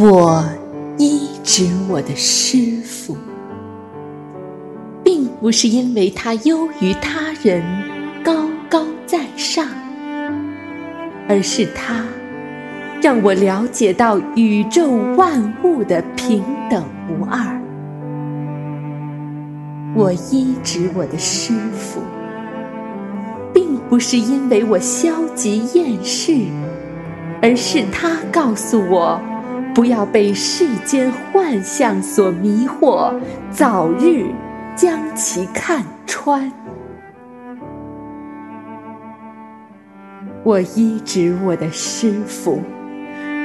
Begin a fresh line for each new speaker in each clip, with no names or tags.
我医治我的师傅，并不是因为他优于他人、高高在上，而是他让我了解到宇宙万物的平等无二。我医治我的师傅，并不是因为我消极厌世，而是他告诉我。不要被世间幻象所迷惑，早日将其看穿。我医治我的师傅，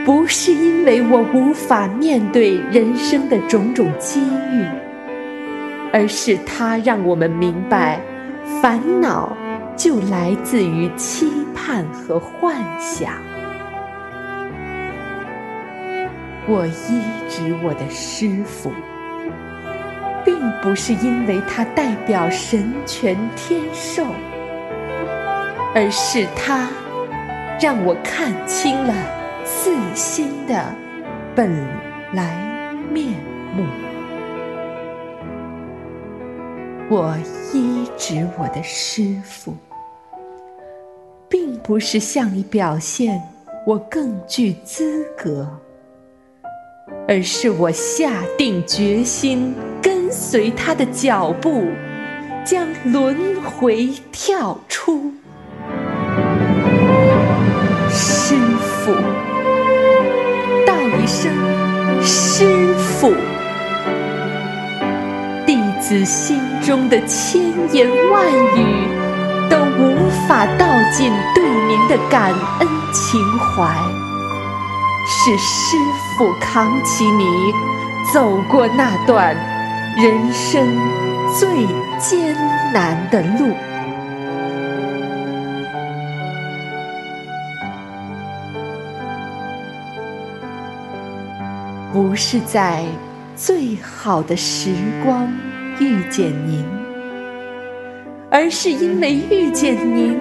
不是因为我无法面对人生的种种机遇，而是他让我们明白，烦恼就来自于期盼和幻想。我医治我的师傅，并不是因为他代表神权天授，而是他让我看清了自心的本来面目。我医治我的师傅，并不是向你表现我更具资格。而是我下定决心跟随他的脚步，将轮回跳出。师傅，道一声师傅，弟子心中的千言万语都无法道尽对您的感恩情怀。是师傅扛起你走过那段人生最艰难的路，不是在最好的时光遇见您，而是因为遇见您，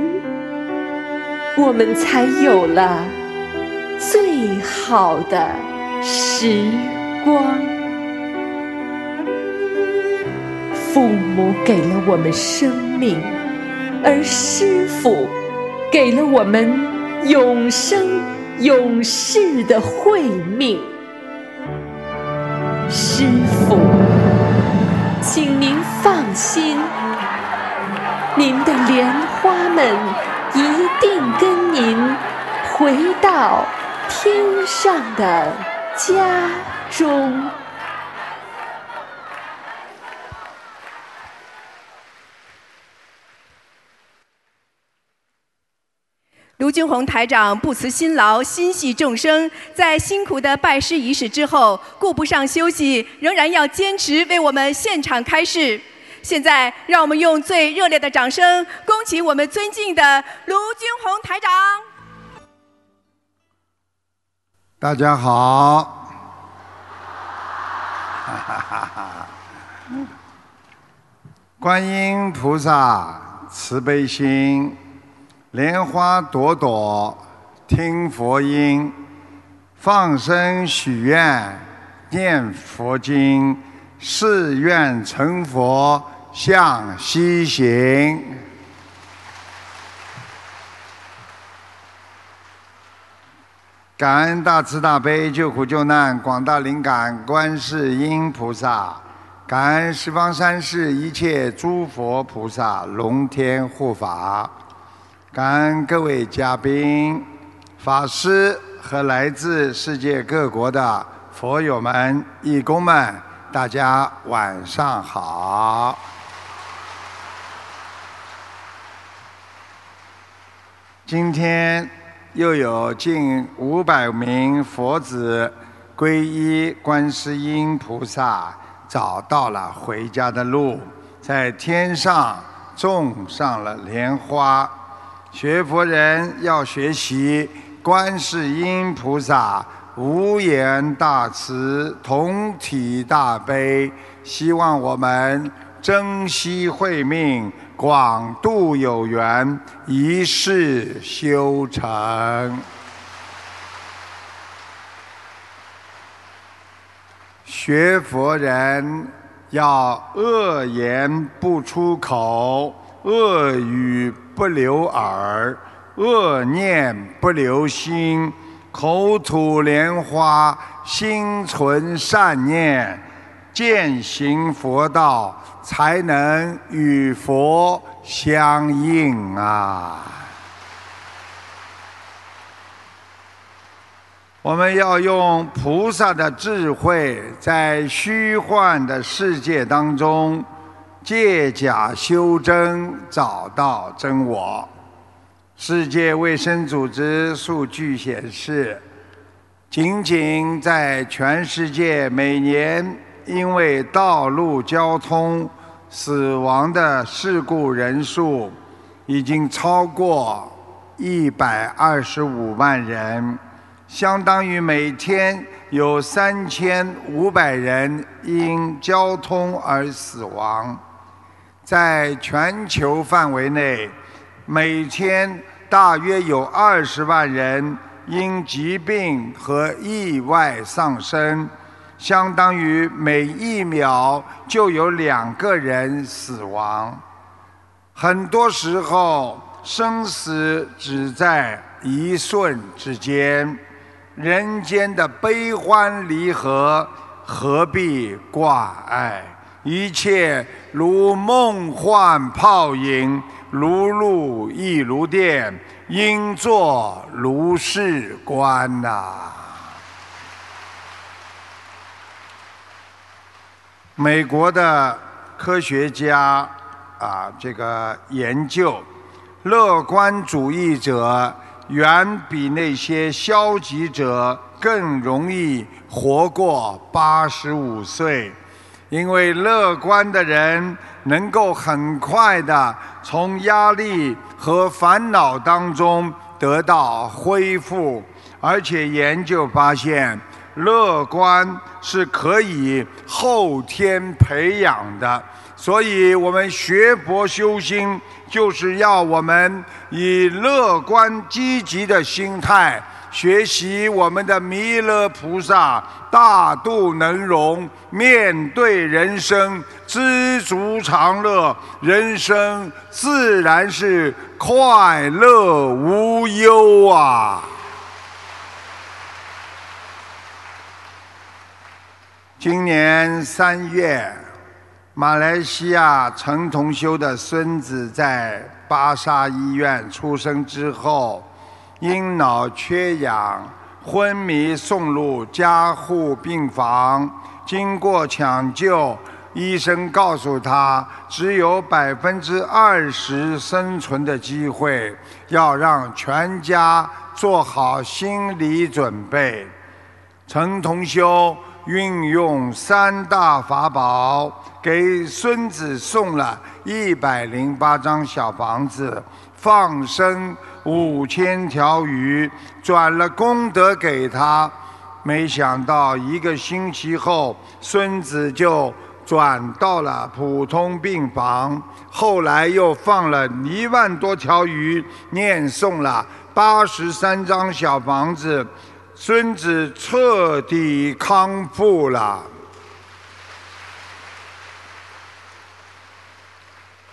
我们才有了。最好的时光，父母给了我们生命，而师傅给了我们永生永世的慧命。师傅，请您放心，您的莲花们一定跟您回到。天上的家中，
卢军宏台长不辞辛劳，心系众生，在辛苦的拜师仪式之后，顾不上休息，仍然要坚持为我们现场开示。现在，让我们用最热烈的掌声，恭请我们尊敬的卢军宏台长。
大家好，哈哈哈哈！观音菩萨慈悲心，莲花朵朵听佛音，放生许愿念佛经，誓愿成佛向西行。感恩大慈大悲救苦救难广大灵感观世音菩萨，感恩十方三世一切诸佛菩萨龙天护法，感恩各位嘉宾、法师和来自世界各国的佛友们、义工们，大家晚上好。今天。又有近五百名佛子皈依观世音菩萨，找到了回家的路，在天上种上了莲花。学佛人要学习观世音菩萨无言大慈、同体大悲，希望我们珍惜慧命。广度有缘，一世修成。学佛人要恶言不出口，恶语不留耳，恶念不留心，口吐莲花，心存善念，践行佛道，才能与佛相应啊！我们要用菩萨的智慧，在虚幻的世界当中借假修真，找到真我。世界卫生组织数据显示，仅仅在全世界每年因为道路交通死亡的事故人数，已经超过一百二十五万人。相当于每天有三千五百人因交通而死亡，在全球范围内，每天大约有二十万人因疾病和意外丧生，相当于每一秒就有两个人死亡。很多时候，生死只在一瞬之间。人间的悲欢离合，何必挂碍？一切如梦幻泡影，如露亦如电，应作如是观呐。美国的科学家啊，这个研究，乐观主义者。远比那些消极者更容易活过八十五岁，因为乐观的人能够很快的从压力和烦恼当中得到恢复，而且研究发现，乐观是可以后天培养的。所以我们学佛修心，就是要我们以乐观积极的心态学习我们的弥勒菩萨大度能容，面对人生知足常乐，人生自然是快乐无忧啊！今年三月。马来西亚陈同修的孙子在巴沙医院出生之后，因脑缺氧昏迷送入加护病房。经过抢救，医生告诉他只有百分之二十生存的机会，要让全家做好心理准备。陈同修运用三大法宝。给孙子送了一百零八张小房子，放生五千条鱼，转了功德给他。没想到一个星期后，孙子就转到了普通病房。后来又放了一万多条鱼，念诵了八十三张小房子，孙子彻底康复了。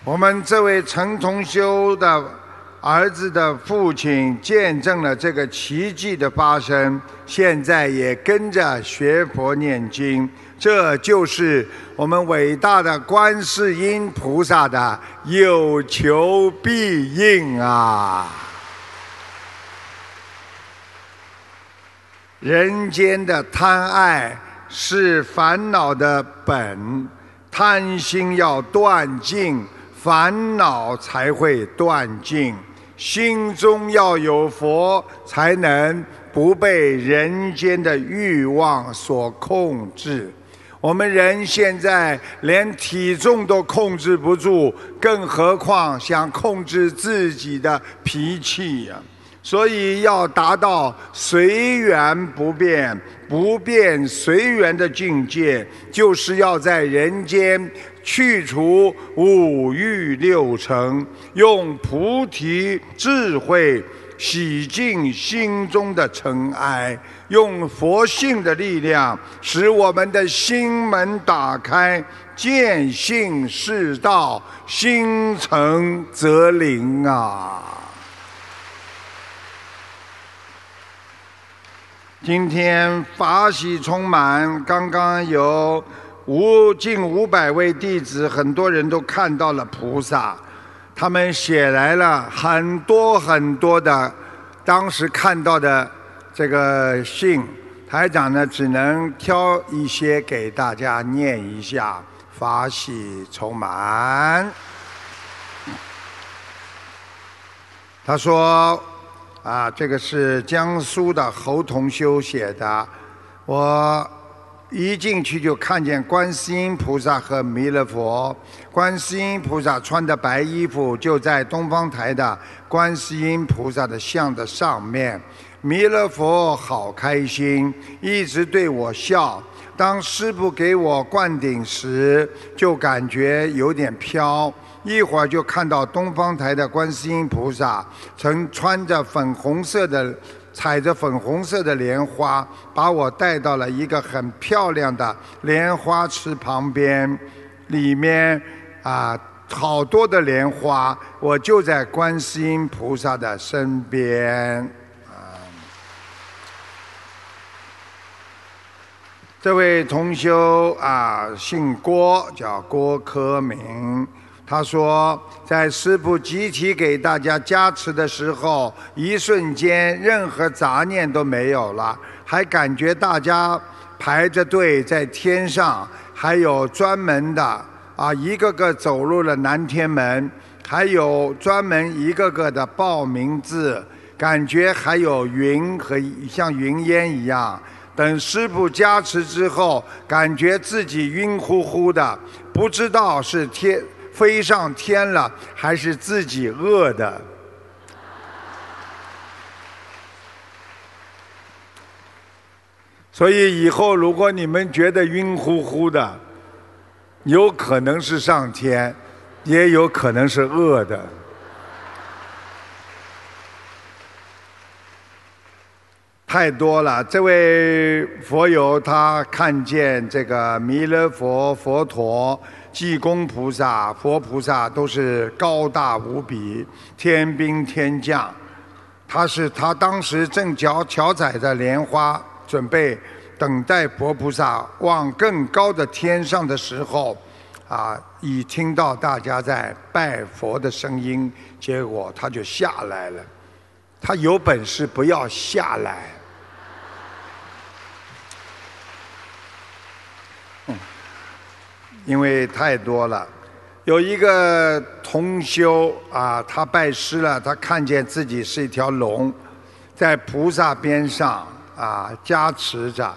我们这位陈同修的儿子的父亲见证了这个奇迹的发生，现在也跟着学佛念经，这就是我们伟大的观世音菩萨的有求必应啊！人间的贪爱是烦恼的本，贪心要断尽。烦恼才会断尽，心中要有佛，才能不被人间的欲望所控制。我们人现在连体重都控制不住，更何况想控制自己的脾气呀？所以要达到随缘不变、不变随缘的境界，就是要在人间。去除五欲六尘，用菩提智慧洗净心中的尘埃，用佛性的力量，使我们的心门打开，见性是道，心诚则灵啊！今天法喜充满，刚刚有五近五百位弟子，很多人都看到了菩萨。他们写来了很多很多的当时看到的这个信，台长呢只能挑一些给大家念一下，法喜充满。他说：“啊，这个是江苏的侯同修写的，我。”一进去就看见观世音菩萨和弥勒佛。观世音菩萨穿的白衣服就在东方台的观世音菩萨的像的上面。弥勒佛好开心，一直对我笑。当师傅给我灌顶时，就感觉有点飘。一会儿就看到东方台的观世音菩萨，曾穿着粉红色的。踩着粉红色的莲花，把我带到了一个很漂亮的莲花池旁边，里面啊好多的莲花，我就在观世音菩萨的身边。啊，这位同修啊，姓郭，叫郭科明。他说，在师父集体给大家加持的时候，一瞬间任何杂念都没有了，还感觉大家排着队在天上，还有专门的啊，一个个走入了南天门，还有专门一个个的报名字，感觉还有云和像云烟一样。等师父加持之后，感觉自己晕乎乎的，不知道是天。飞上天了，还是自己饿的？所以以后如果你们觉得晕乎乎的，有可能是上天，也有可能是饿的。太多了，这位佛友他看见这个弥勒佛佛陀。济公菩萨、佛菩萨都是高大无比，天兵天将。他是他当时正脚脚踩着莲花，准备等待佛菩萨往更高的天上的时候，啊，已听到大家在拜佛的声音，结果他就下来了。他有本事不要下来。嗯因为太多了，有一个同修啊，他拜师了，他看见自己是一条龙，在菩萨边上啊加持着。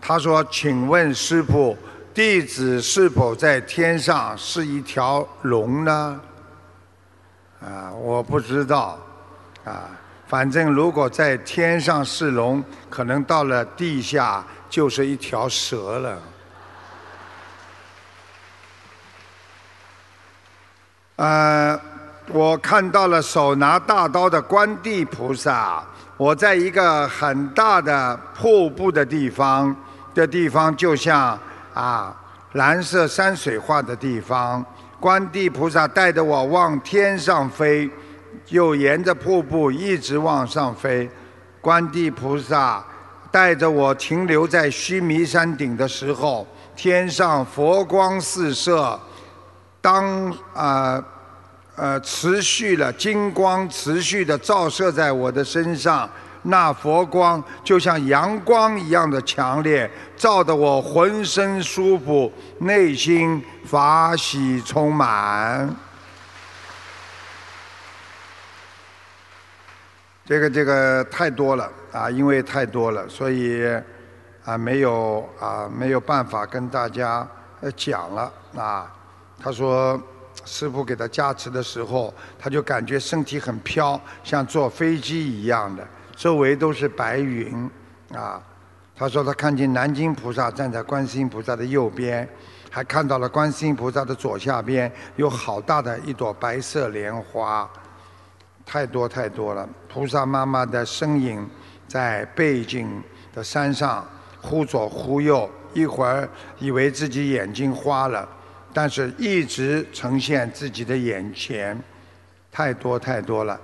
他说：“请问师傅，弟子是否在天上是一条龙呢？”啊，我不知道，啊，反正如果在天上是龙，可能到了地下就是一条蛇了。呃，我看到了手拿大刀的观地菩萨。我在一个很大的瀑布的地方，的地方就像啊蓝色山水画的地方。观地菩萨带着我往天上飞，又沿着瀑布一直往上飞。观地菩萨带着我停留在须弥山顶的时候，天上佛光四射。当啊呃持续了金光持续的照射在我的身上，那佛光就像阳光一样的强烈，照得我浑身舒服，内心法喜充满。这个这个太多了啊，因为太多了，所以啊没有啊没有办法跟大家呃讲了啊。他说：“师傅给他加持的时候，他就感觉身体很飘，像坐飞机一样的，周围都是白云啊。”他说他看见南京菩萨站在观世音菩萨的右边，还看到了观世音菩萨的左下边有好大的一朵白色莲花。太多太多了。菩萨妈妈的身影在背景的山上忽左忽右，一会儿以为自己眼睛花了，但是一直呈现自己的眼前，太多太多了。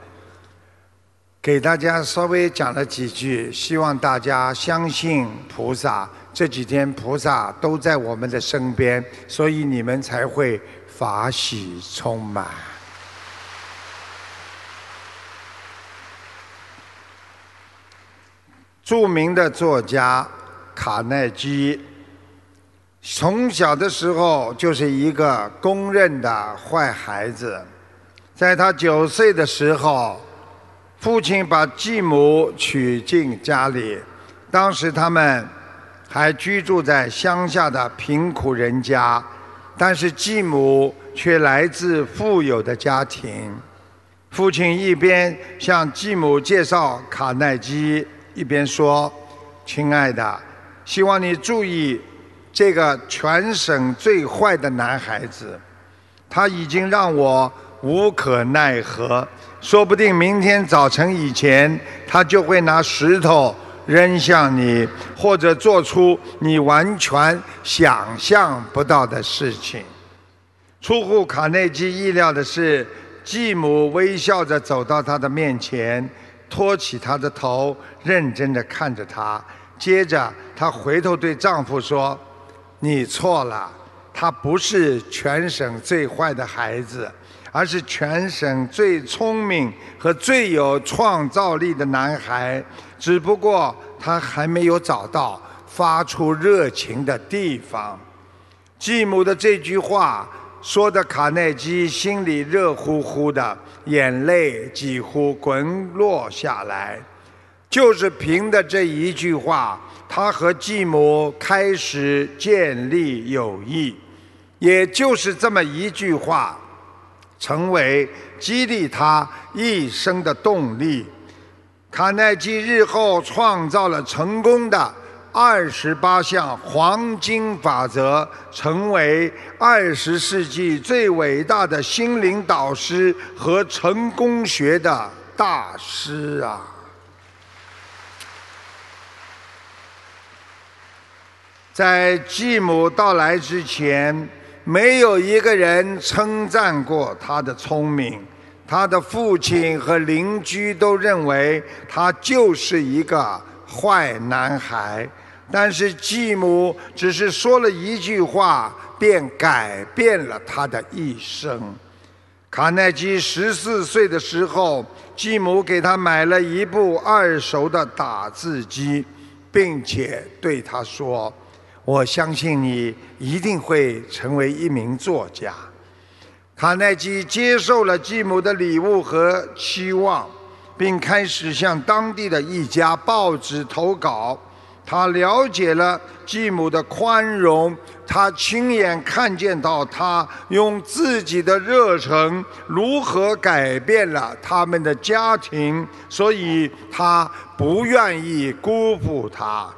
给大家稍微讲了几句，希望大家相信菩萨。这几天菩萨都在我们的身边，所以你们才会法喜充满。著名的作家卡耐基，从小的时候就是一个公认的坏孩子。在他九岁的时候，父亲把继母娶进家里，当时他们。还居住在乡下的贫苦人家，但是继母却来自富有的家庭。父亲一边向继母介绍卡耐基，一边说：“亲爱的，希望你注意这个全省最坏的男孩子，他已经让我无可奈何。说不定明天早晨以前，他就会拿石头。”扔向你，或者做出你完全想象不到的事情。出乎卡内基意料的是，继母微笑着走到他的面前，托起他的头，认真地看着他。接着，她回头对丈夫说：“你错了，他不是全省最坏的孩子，而是全省最聪明和最有创造力的男孩。”只不过他还没有找到发出热情的地方。继母的这句话说的卡耐基心里热乎乎的，眼泪几乎滚落下来。就是凭的这一句话，他和继母开始建立友谊。也就是这么一句话，成为激励他一生的动力。卡耐基日后创造了成功的二十八项黄金法则，成为二十世纪最伟大的心灵导师和成功学的大师啊！在继母到来之前，没有一个人称赞过他的聪明。他的父亲和邻居都认为他就是一个坏男孩，但是继母只是说了一句话，便改变了他的一生。卡耐基十四岁的时候，继母给他买了一部二手的打字机，并且对他说：“我相信你一定会成为一名作家。”卡耐基接受了继母的礼物和期望，并开始向当地的一家报纸投稿。他了解了继母的宽容，他亲眼看见到他用自己的热忱如何改变了他们的家庭，所以他不愿意辜负他。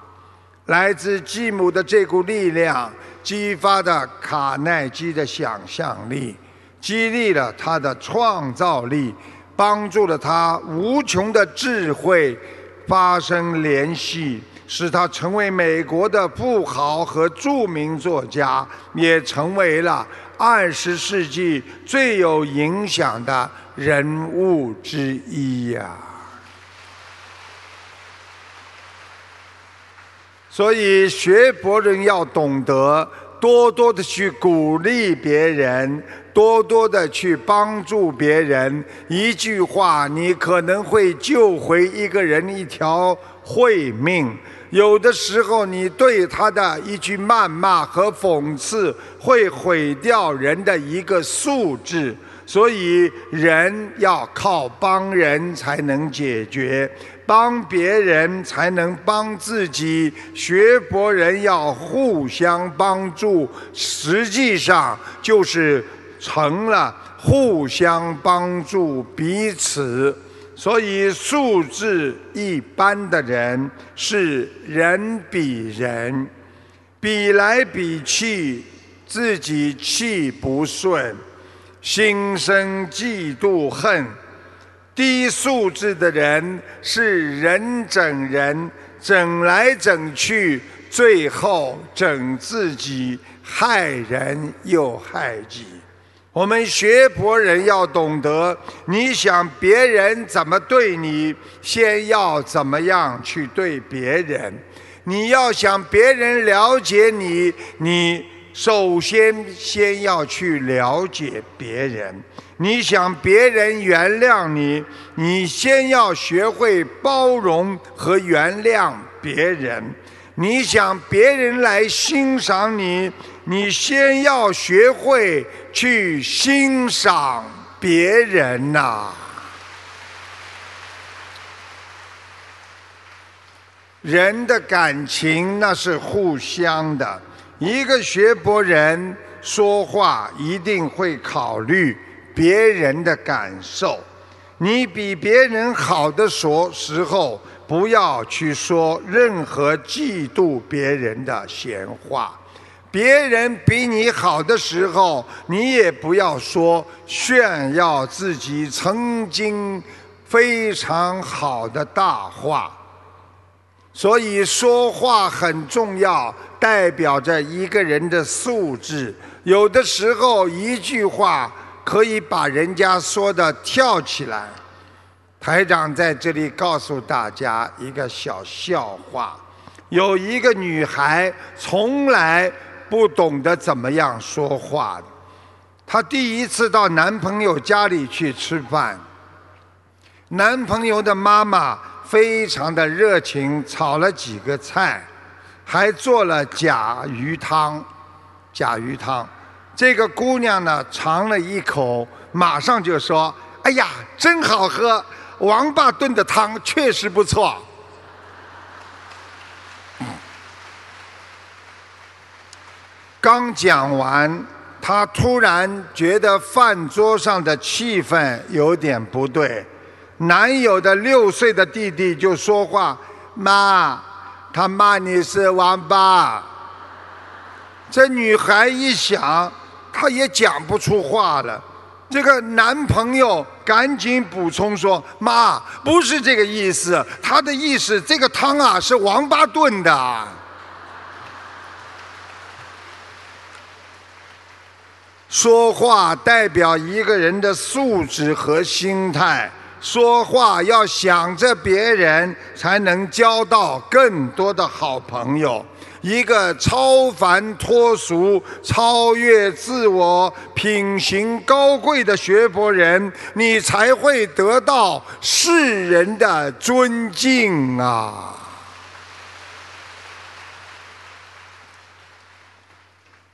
来自继母的这股力量，激发的卡耐基的想象力。激励了他的创造力，帮助了他无穷的智慧发生联系，使他成为美国的富豪和著名作家，也成为了二十世纪最有影响的人物之一呀。所以，学佛人要懂得多多的去鼓励别人。多多的去帮助别人，一句话你可能会救回一个人一条慧命。有的时候，你对他的一句谩骂和讽刺，会毁掉人的一个素质。所以，人要靠帮人才能解决，帮别人才能帮自己。学佛人要互相帮助，实际上就是。成了互相帮助彼此，所以素质一般的人是人比人，比来比去，自己气不顺，心生嫉妒恨，低素质的人是人整人，整来整去，最后整自己，害人又害己。我们学佛人要懂得，你想别人怎么对你，先要怎么样去对别人。你要想别人了解你，你首先先要去了解别人。你想别人原谅你，你先要学会包容和原谅别人；你想别人来欣赏你，你先要学会去欣赏别人呐。人的感情那是互相的，一个学博人说话一定会考虑。别人的感受，你比别人好的时候，不要去说任何嫉妒别人的闲话；别人比你好的时候，你也不要说炫耀自己曾经非常好的大话。所以说话很重要，代表着一个人的素质。有的时候一句话。可以把人家说的跳起来。台长在这里告诉大家一个小笑话：有一个女孩从来不懂得怎么样说话，她第一次到男朋友家里去吃饭，男朋友的妈妈非常的热情，炒了几个菜，还做了甲鱼汤，甲鱼汤。这个姑娘呢，尝了一口，马上就说：“哎呀，真好喝！王八炖的汤确实不错。”刚讲完，她突然觉得饭桌上的气氛有点不对。男友的六岁的弟弟就说话：“妈，他骂你是王八。”这女孩一想。他也讲不出话了，这个男朋友赶紧补充说：“妈，不是这个意思，他的意思，这个汤啊是王八炖的。”说话代表一个人的素质和心态，说话要想着别人，才能交到更多的好朋友。一个超凡脱俗、超越自我、品行高贵的学佛人，你才会得到世人的尊敬啊！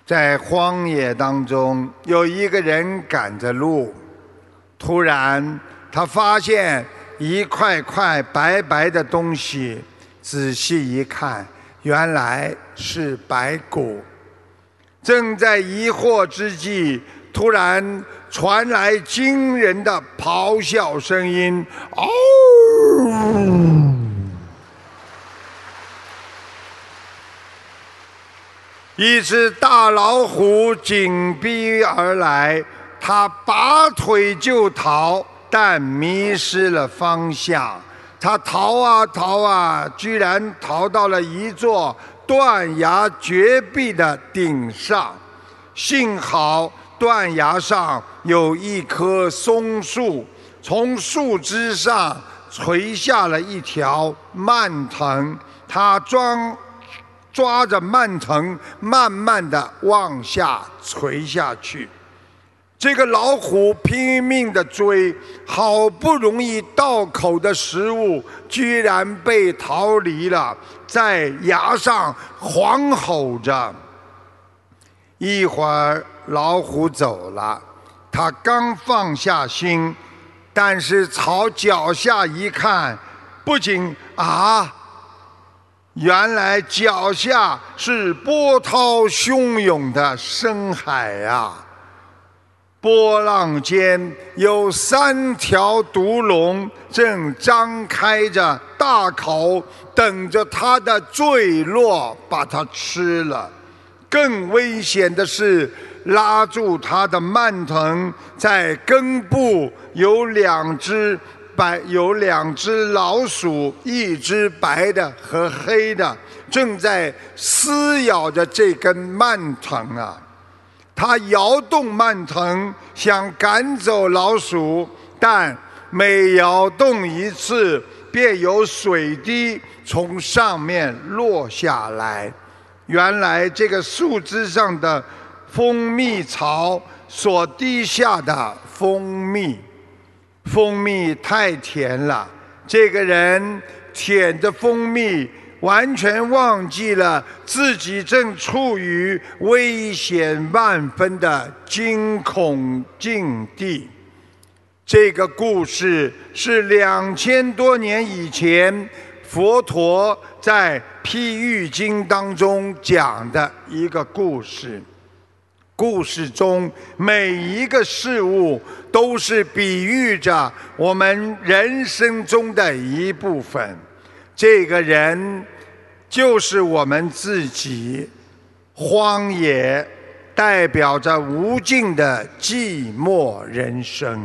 在荒野当中，有一个人赶着路，突然他发现一块块白白的东西，仔细一看。原来是白骨。正在疑惑之际，突然传来惊人的咆哮声音：“嗷！”一只大老虎紧逼而来，它拔腿就逃，但迷失了方向。他逃啊逃啊，居然逃到了一座断崖绝壁的顶上。幸好断崖上有一棵松树，从树枝上垂下了一条蔓藤。他抓抓着蔓藤，慢慢的往下垂下去。这个老虎拼命的追，好不容易到口的食物，居然被逃离了，在崖上狂吼着。一会儿，老虎走了，他刚放下心，但是朝脚下一看，不仅啊，原来脚下是波涛汹涌的深海啊！波浪间有三条毒龙，正张开着大口，等着它的坠落，把它吃了。更危险的是，拉住它的蔓藤，在根部有两只白有两只老鼠，一只白的和黑的，正在撕咬着这根蔓藤啊。他摇动蔓藤，想赶走老鼠，但每摇动一次，便有水滴从上面落下来。原来这个树枝上的蜂蜜草所滴下的蜂蜜，蜂蜜太甜了，这个人舔着蜂蜜。完全忘记了自己正处于危险万分的惊恐境地。这个故事是两千多年以前佛陀在《譬喻经》当中讲的一个故事。故事中每一个事物都是比喻着我们人生中的一部分。这个人。就是我们自己，荒野代表着无尽的寂寞人生；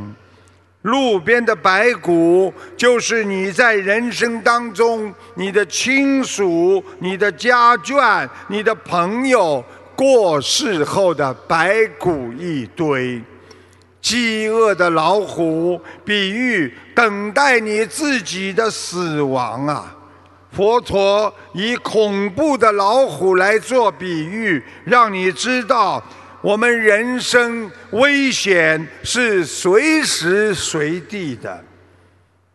路边的白骨，就是你在人生当中你的亲属、你的家眷、你的朋友过世后的白骨一堆；饥饿的老虎，比喻等待你自己的死亡啊。佛陀以恐怖的老虎来做比喻，让你知道我们人生危险是随时随地的。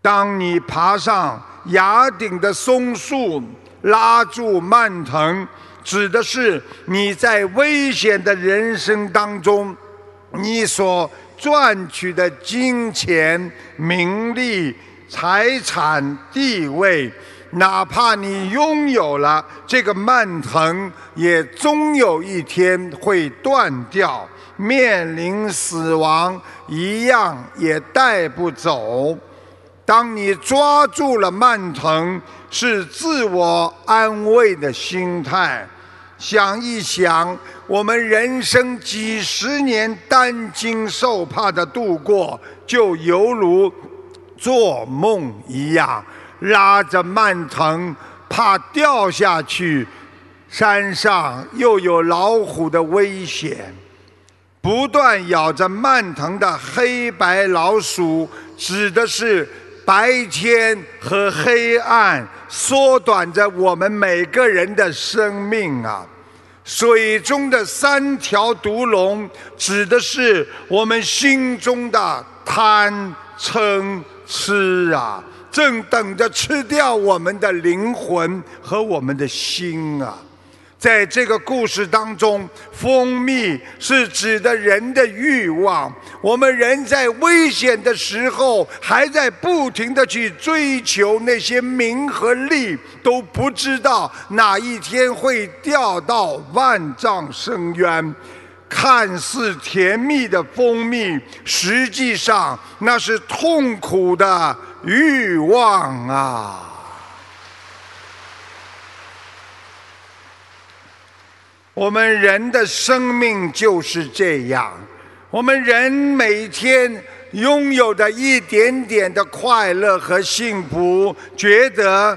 当你爬上崖顶的松树，拉住蔓藤，指的是你在危险的人生当中，你所赚取的金钱、名利、财产、地位。哪怕你拥有了这个蔓藤，也终有一天会断掉，面临死亡，一样也带不走。当你抓住了蔓藤，是自我安慰的心态。想一想，我们人生几十年担惊受怕的度过，就犹如做梦一样。拉着蔓藤，怕掉下去。山上又有老虎的危险，不断咬着蔓藤的黑白老鼠，指的是白天和黑暗，缩短着我们每个人的生命啊。水中的三条毒龙，指的是我们心中的贪嗔痴啊。正等着吃掉我们的灵魂和我们的心啊！在这个故事当中，蜂蜜是指的人的欲望。我们人在危险的时候，还在不停的去追求那些名和利，都不知道哪一天会掉到万丈深渊。看似甜蜜的蜂蜜，实际上那是痛苦的。欲望啊！我们人的生命就是这样。我们人每天拥有的一点点的快乐和幸福，觉得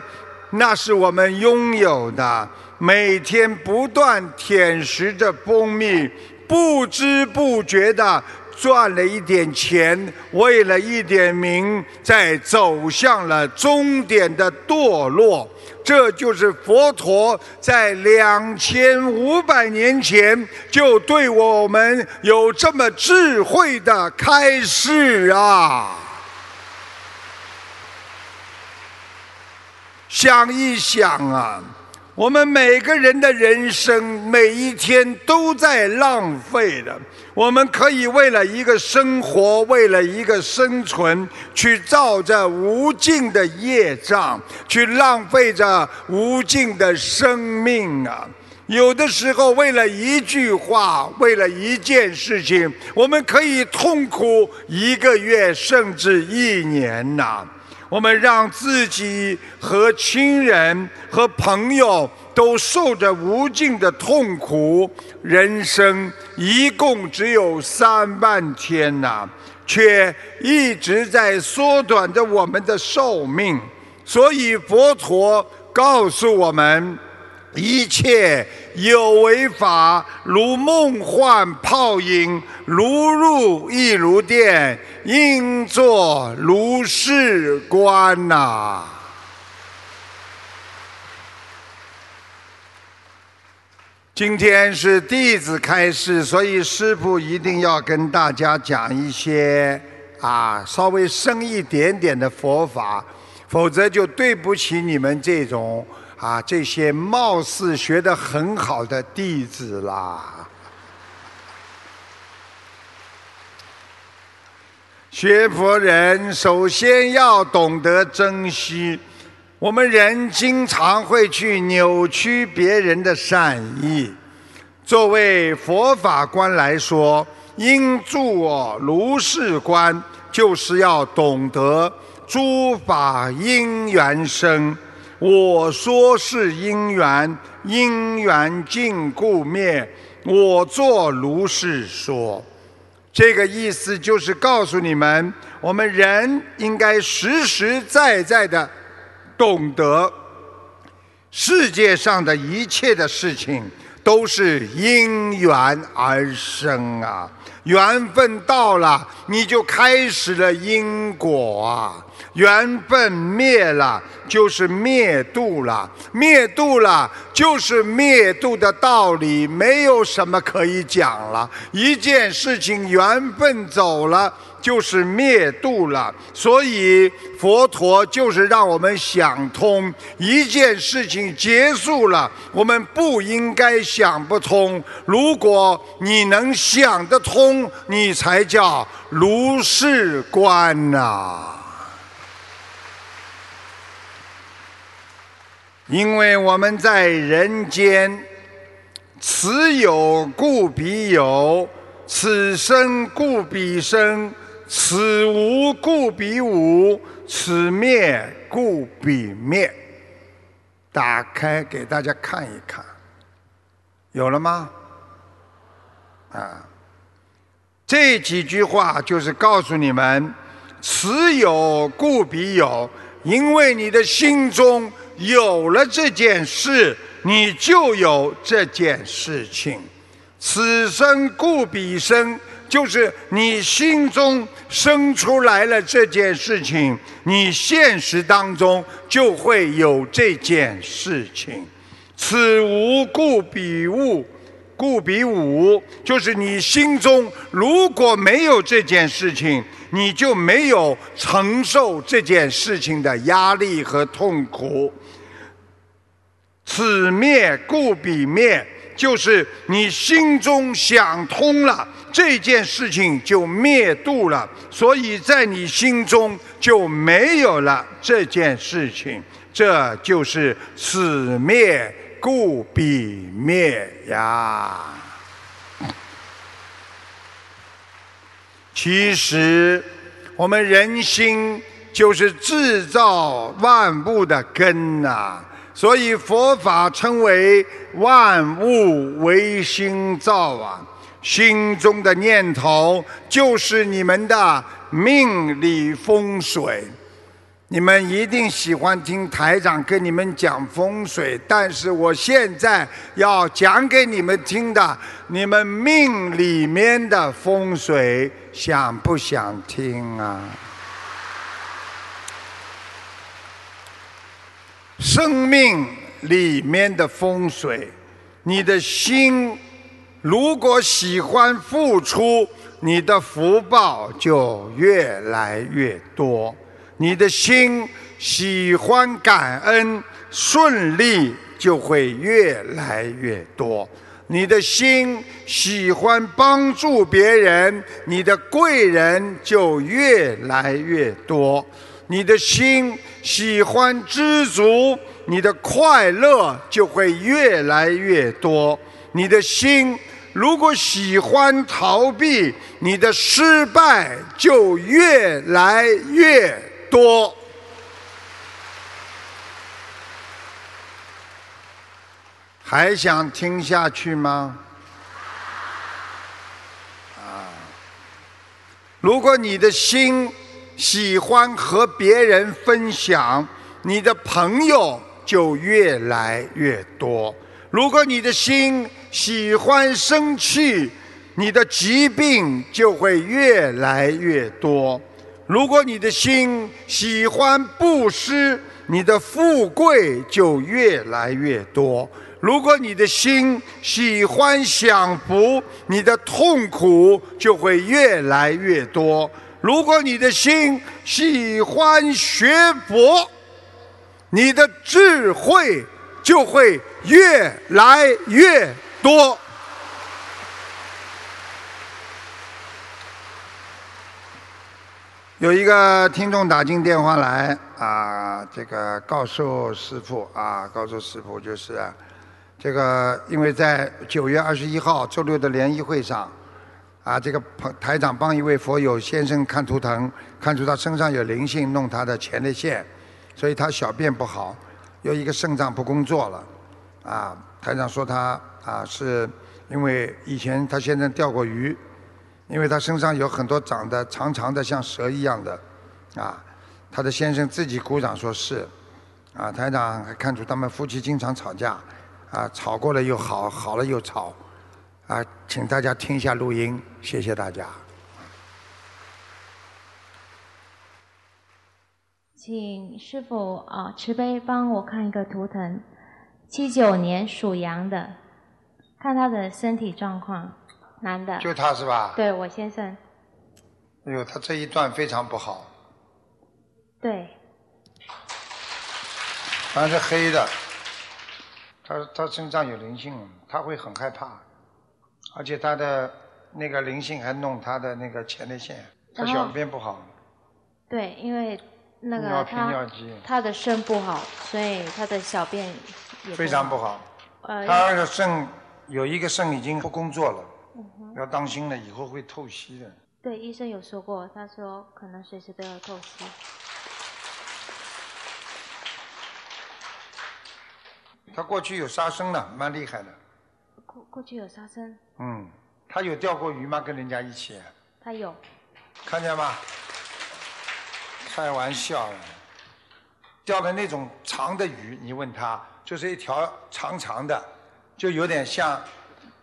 那是我们拥有的。每天不断舔食着蜂蜜，不知不觉的。赚了一点钱，为了一点名，在走向了终点的堕落。这就是佛陀在两千五百年前就对我们有这么智慧的开示啊！想一想啊。我们每个人的人生，每一天都在浪费的。我们可以为了一个生活，为了一个生存，去造着无尽的业障，去浪费着无尽的生命啊！有的时候，为了一句话，为了一件事情，我们可以痛苦一个月，甚至一年呐。我们让自己和亲人和朋友都受着无尽的痛苦。人生一共只有三万天呐，却一直在缩短着我们的寿命。所以佛陀告诉我们。一切有为法，如梦幻泡影，如入亦如电，应作如是观呐。今天是弟子开示，所以师父一定要跟大家讲一些啊稍微深一点点的佛法，否则就对不起你们这种。啊，这些貌似学得很好的弟子啦，学佛人首先要懂得珍惜。我们人经常会去扭曲别人的善意。作为佛法观来说，应作如是观，就是要懂得诸法因缘生。我说是因缘，因缘尽故灭。我作如是说，这个意思就是告诉你们，我们人应该实实在在的懂得，世界上的一切的事情都是因缘而生啊，缘分到了，你就开始了因果啊。缘分灭了，就是灭度了；灭度了，就是灭度的道理，没有什么可以讲了。一件事情缘分走了，就是灭度了。所以佛陀就是让我们想通：一件事情结束了，我们不应该想不通。如果你能想得通，你才叫如是观呐。因为我们在人间，此有故彼有，此生故彼生，此无故彼无，此灭故彼灭。打开给大家看一看，有了吗？啊，这几句话就是告诉你们：此有故彼有，因为你的心中。有了这件事，你就有这件事情。此生故彼生，就是你心中生出来了这件事情，你现实当中就会有这件事情。此无故彼无，故彼无，就是你心中如果没有这件事情，你就没有承受这件事情的压力和痛苦。此灭故彼灭，就是你心中想通了这件事情就灭度了，所以在你心中就没有了这件事情，这就是此灭故彼灭呀。其实，我们人心就是制造万物的根呐。所以佛法称为万物唯心造啊，心中的念头就是你们的命理风水。你们一定喜欢听台长跟你们讲风水，但是我现在要讲给你们听的，你们命里面的风水，想不想听啊？生命里面的风水，你的心如果喜欢付出，你的福报就越来越多；你的心喜欢感恩，顺利就会越来越多；你的心喜欢帮助别人，你的贵人就越来越多；你的心。喜欢知足，你的快乐就会越来越多。你的心如果喜欢逃避你的失败就越来越多。还想听下去吗？啊。如果你的心喜欢和别人分享你的朋友就越来越多。如果你的心喜欢生气，你的疾病就会越来越多；如果你的心喜欢布施，你的富贵就越来越多。如果你的心喜欢享福，你的痛苦就会越来越多；如果你的心喜欢学佛，你的智慧就会越来越多。有一个听众打进电话来啊，这个告诉师傅啊，告诉师傅就是。这个，因为在九月二十一号周六的联谊会上，啊，这个台长帮一位佛友先生看图腾，看出他身上有灵性，弄他的前列腺，所以他小便不好，有一个肾脏不工作了，啊，台长说他啊是因为以前他先生钓过鱼，因为他身上有很多长得长长的像蛇一样的，啊，他的先生自己鼓掌说是，啊，台长还看出他们夫妻经常吵架。啊，吵过了又好，好了又吵，啊，请大家听一下录音，谢谢大家。
请师傅啊，慈悲帮我看一个图腾，七九年属羊的，看他的身体状况，男的。
就他是吧？
对，我先生。
哎呦，他这一段非常不好。
对。
全是黑的。他他身上有灵性，他会很害怕，而且他的那个灵性还弄他的那个前列腺，他小便不好。
对，因为那个他他的肾不好，所以他的小便也
非常不好。呃，他的肾有一个肾已经不工作了，要当心了，以后会透析的。
对，医生有说过，他说可能随时都要透析。
他过去有杀生的，蛮厉害的。
过过去有杀生。
嗯，他有钓过鱼吗？跟人家一起。
他有。
看见吗？开玩笑，钓的那种长的鱼，你问他，就是一条长长的，就有点像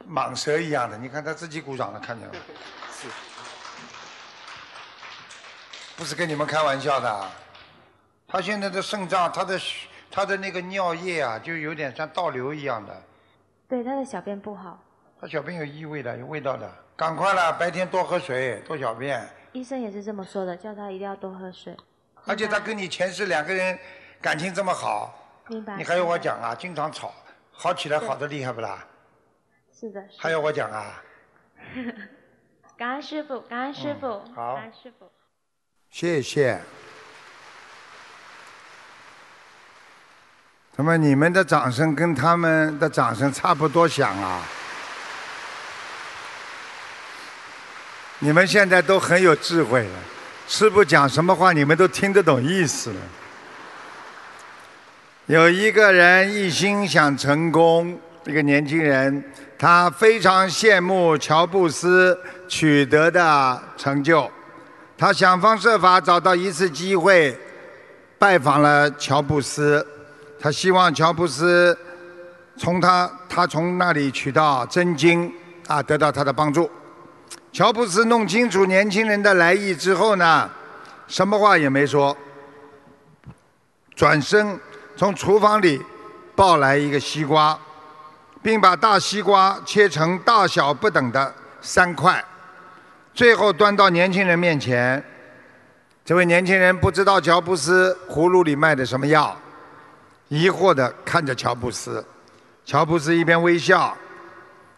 蟒蛇一样的。你看他自己鼓掌了，看见了。是。不是跟你们开玩笑的，他现在的肾脏，他的。他的那个尿液啊，就有点像倒流一样的。
对，他的小便不好。
他小便有异味的，有味道的。赶快了，白天多喝水，多小便。
医生也是这么说的，叫他一定要多喝水。
而且他跟你前世两个人感情这么好，
明白？
你还要我讲啊？经常吵，好起来好的厉害不啦？
是的。
还要我讲啊？
感恩师傅，感恩师傅，
感
恩师傅。
谢谢。那么你们的掌声跟他们的掌声差不多响啊！你们现在都很有智慧了，师傅讲什么话你们都听得懂意思了。有一个人一心想成功，一个年轻人，他非常羡慕乔布斯取得的成就，他想方设法找到一次机会，拜访了乔布斯。他希望乔布斯从他他从那里取到真经啊，得到他的帮助。乔布斯弄清楚年轻人的来意之后呢，什么话也没说，转身从厨房里抱来一个西瓜，并把大西瓜切成大小不等的三块，最后端到年轻人面前。这位年轻人不知道乔布斯葫芦里卖的什么药。疑惑地看着乔布斯，乔布斯一边微笑，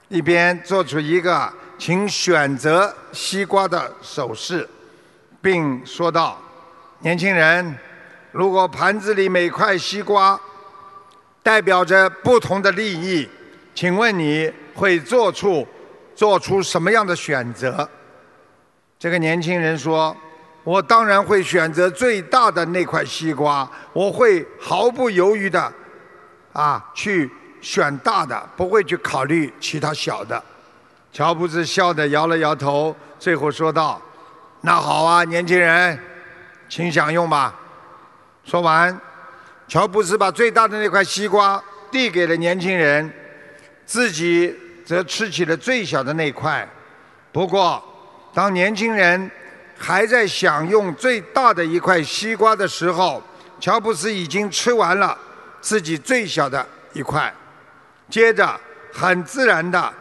一边做出一个请选择西瓜的手势，并说道：“年轻人，如果盘子里每块西瓜代表着不同的利益，请问你会做出做出什么样的选择？”这个年轻人说。我当然会选择最大的那块西瓜，我会毫不犹豫的，啊，去选大的，不会去考虑其他小的。乔布斯笑着摇了摇头，最后说道：“那好啊，年轻人，请享用吧。”说完，乔布斯把最大的那块西瓜递给了年轻人，自己则吃起了最小的那块。不过，当年轻人还在享用最大的一块西瓜的时候，乔布斯已经吃完了自己最小的一块。接着，很自然的，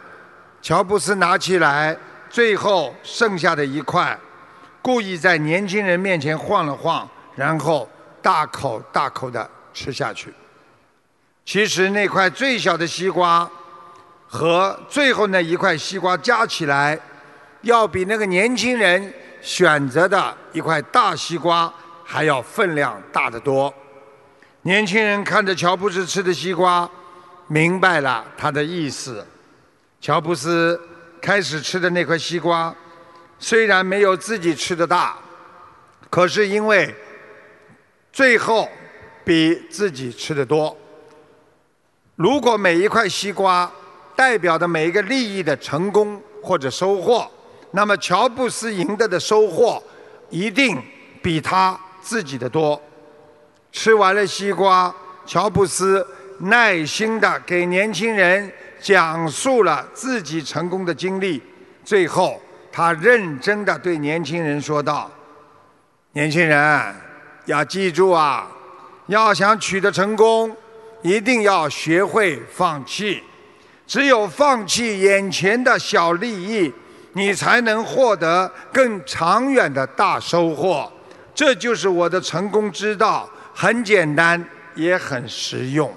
乔布斯拿起来最后剩下的一块，故意在年轻人面前晃了晃，然后。大口大口的吃下去。其实那块最小的西瓜和最后那一块西瓜加起来，要比那个年轻人选择的一块大西瓜还要分量大得多。年轻人看着乔布斯吃的西瓜，明白了他的意思。乔布斯开始吃的那块西瓜，虽然没有自己吃的大，可是因为。最后，比自己吃的多。如果每一块西瓜代表的每一个利益的成功或者收获，那么乔布斯赢得的收获一定比他自己的多。吃完了西瓜，乔布斯耐心地给年轻人讲述了自己成功的经历。最后，他认真地对年轻人说道：“年轻人。”要记住啊，要想取得成功，一定要学会放弃。只有放弃眼前的小利益，你才能获得更长远的大收获。这就是我的成功之道，很简单，也很实用。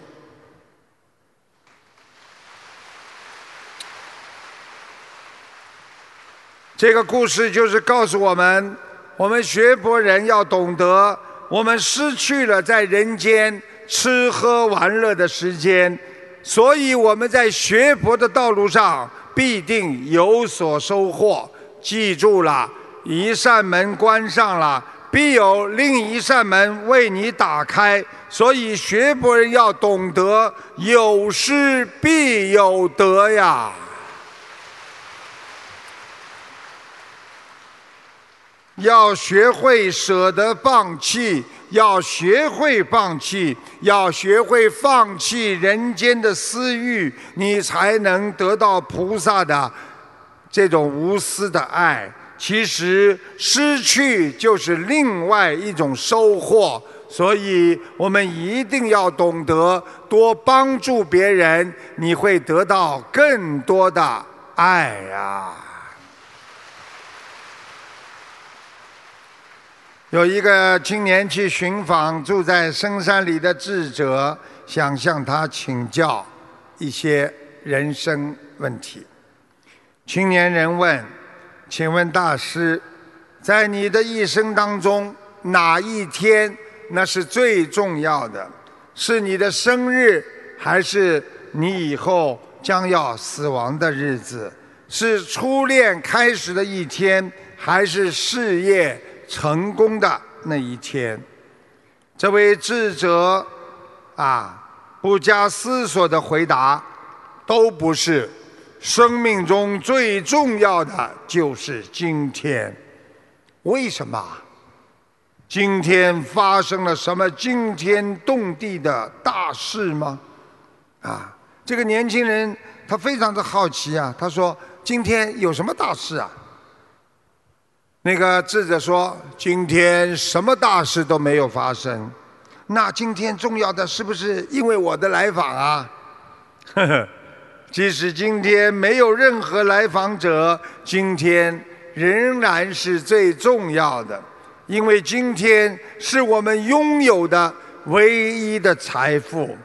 这个故事就是告诉我们，我们学佛人要懂得。我们失去了在人间吃喝玩乐的时间，所以我们在学佛的道路上必定有所收获。记住了，一扇门关上了，必有另一扇门为你打开。所以学佛人要懂得有失必有得呀。要学会舍得放弃，要学会放弃，要学会放弃人间的私欲，你才能得到菩萨的这种无私的爱。其实失去就是另外一种收获，所以我们一定要懂得多帮助别人，你会得到更多的爱呀。有一个青年去寻访住在深山里的智者，想向他请教一些人生问题。青年人问：“请问大师，在你的一生当中，哪一天那是最重要的？是你的生日，还是你以后将要死亡的日子？是初恋开始的一天，还是事业？”成功的那一天，这位智者啊，不加思索的回答，都不是。生命中最重要的就是今天。为什么？今天发生了什么惊天动地的大事吗？啊，这个年轻人他非常的好奇啊，他说：“今天有什么大事啊？”那个智者说：“今天什么大事都没有发生，那今天重要的是不是因为我的来访啊？”呵呵，即使今天没有任何来访者，今天仍然是最重要的，因为今天是我们拥有的唯一的财富。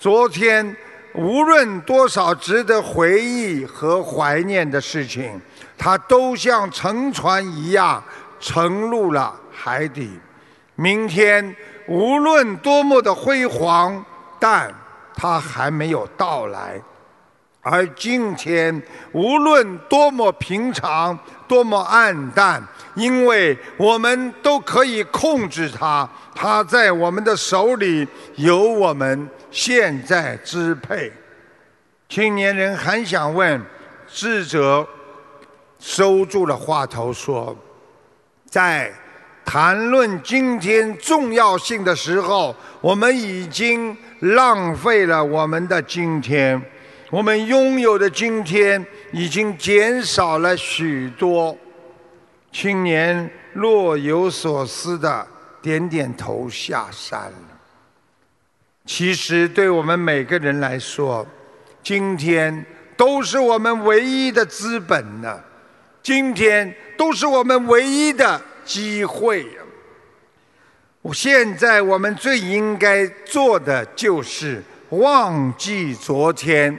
昨天无论多少值得回忆和怀念的事情。它都像沉船一样沉入了海底。明天无论多么的辉煌，但它还没有到来；而今天无论多么平常、多么暗淡，因为我们都可以控制它，它在我们的手里，由我们现在支配。青年人很想问，智者收住了话头说，在谈论今天重要性的时候，我们已经浪费了我们的今天，我们拥有的今天已经减少了许多。青年若有所思的点点头下山了。其实，对我们每个人来说，今天都是我们唯一的资本呢，今天都是我们唯一的机会。现在我们最应该做的就是忘记昨天，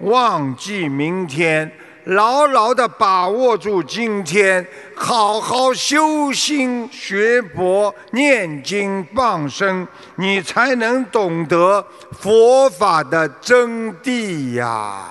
忘记明天。牢牢地把握住今天，好好修心学佛、念经放生，你才能懂得佛法的真谛呀！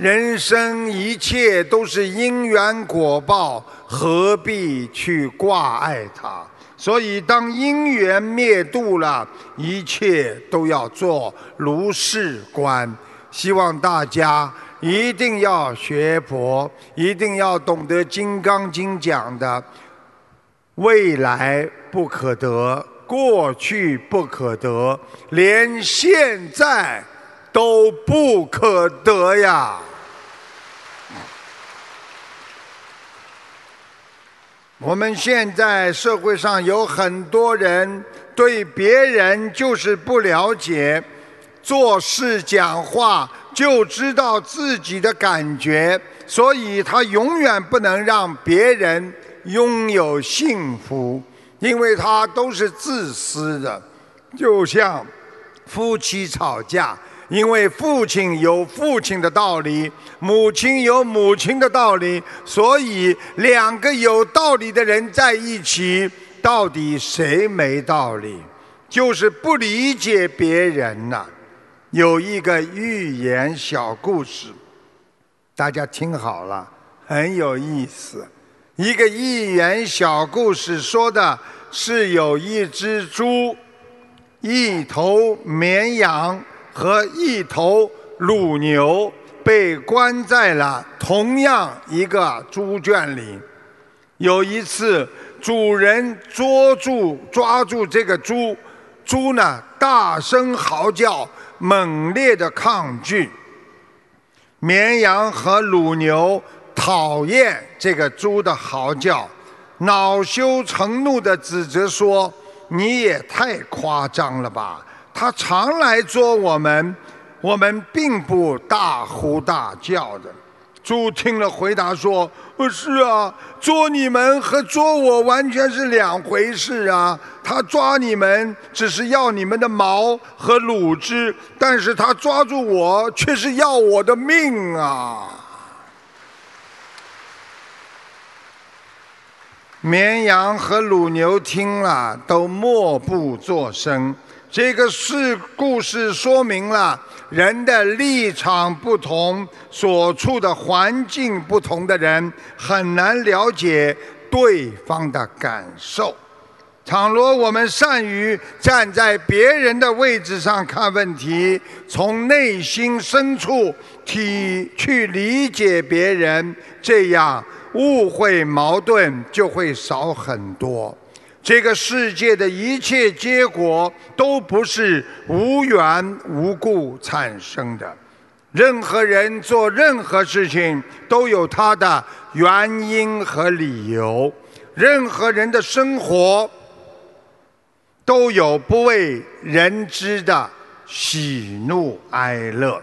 人生一切都是因缘果报，何必去挂碍它？所以，当因缘灭度了，一切都要做如是观。希望大家一定要学佛，一定要懂得《金刚经》讲的：未来不可得，过去不可得，连现在都不可得呀。我们现在社会上有很多人对别人就是不了解，做事讲话就知道自己的感觉，所以他永远不能让别人拥有幸福，因为他都是自私的，就像夫妻吵架。因为父亲有父亲的道理，母亲有母亲的道理，所以两个有道理的人在一起，到底谁没道理？就是不理解别人呐。有一个寓言小故事，大家听好了，很有意思。一个寓言小故事说的是有一只猪，一头绵羊。和一头乳牛被关在了同样一个猪圈里。有一次，主人捉住抓住这个猪，猪呢大声嚎叫，猛烈的抗拒。绵羊和乳牛讨厌这个猪的嚎叫，恼羞成怒的指责说：“你也太夸张了吧！”他常来捉我们，我们并不大呼大叫的。猪听了回答说：“是啊，捉你们和捉我完全是两回事啊。他抓你们只是要你们的毛和乳汁，但是他抓住我却是要我的命啊。”绵羊和乳牛听了都默不作声。这个是故事说明了人的立场不同，所处的环境不同的人很难了解对方的感受。倘若我们善于站在别人的位置上看问题，从内心深处体去理解别人，这样误会矛盾就会少很多。这个世界的一切结果都不是无缘无故产生的，任何人做任何事情都有他的原因和理由，任何人的生活都有不为人知的喜怒哀乐。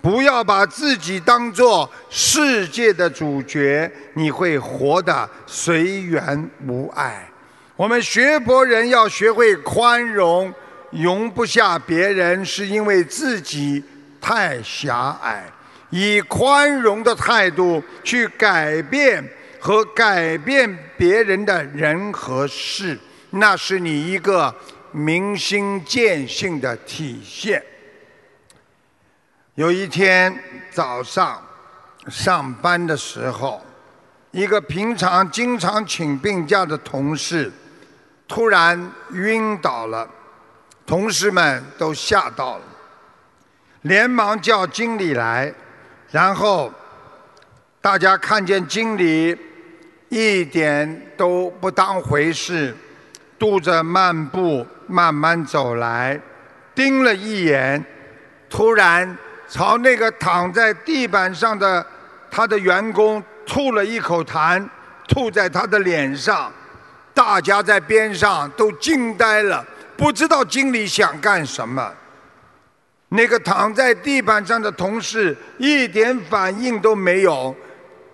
不要把自己当做世界的主角，你会活得随缘无碍。我们学佛人要学会宽容，容不下别人，是因为自己太狭隘。以宽容的态度去改变和改变别人的人和事，那是你一个明心见性的体现。有一天早上上班的时候，一个平常经常请病假的同事。突然晕倒了，同事们都吓到了，连忙叫经理来，然后大家看见经理一点都不当回事，踱着慢步慢慢走来，盯了一眼，突然朝那个躺在地板上的他的员工吐了一口痰，吐在他的脸上。大家在边上都惊呆了，不知道经理想干什么。那个躺在地板上的同事一点反应都没有。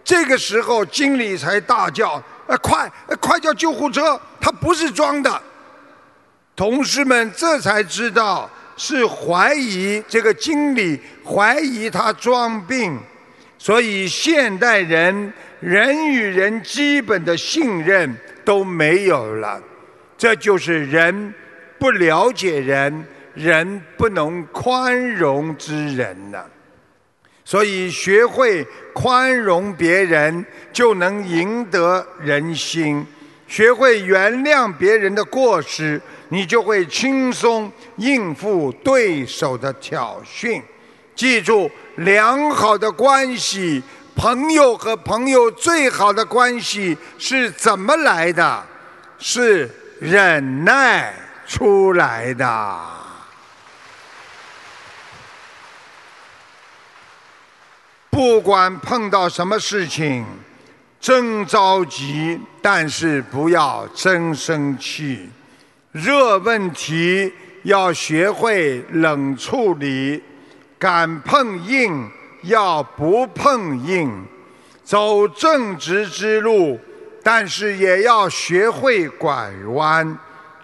这个时候，经理才大叫：“呃，快，快叫救护车！他不是装的。”同事们这才知道是怀疑这个经理怀疑他装病，所以现代人人与人基本的信任。都没有了，这就是人不了解人，人不能宽容之人呢。所以学会宽容别人，就能赢得人心；学会原谅别人的过失，你就会轻松应付对手的挑衅。记住，良好的关系。朋友和朋友最好的关系是怎么来的？是忍耐出来的。不管碰到什么事情，真着急，但是不要真生气。热问题要学会冷处理，敢碰硬。要不碰硬，走正直之路，但是也要学会拐弯。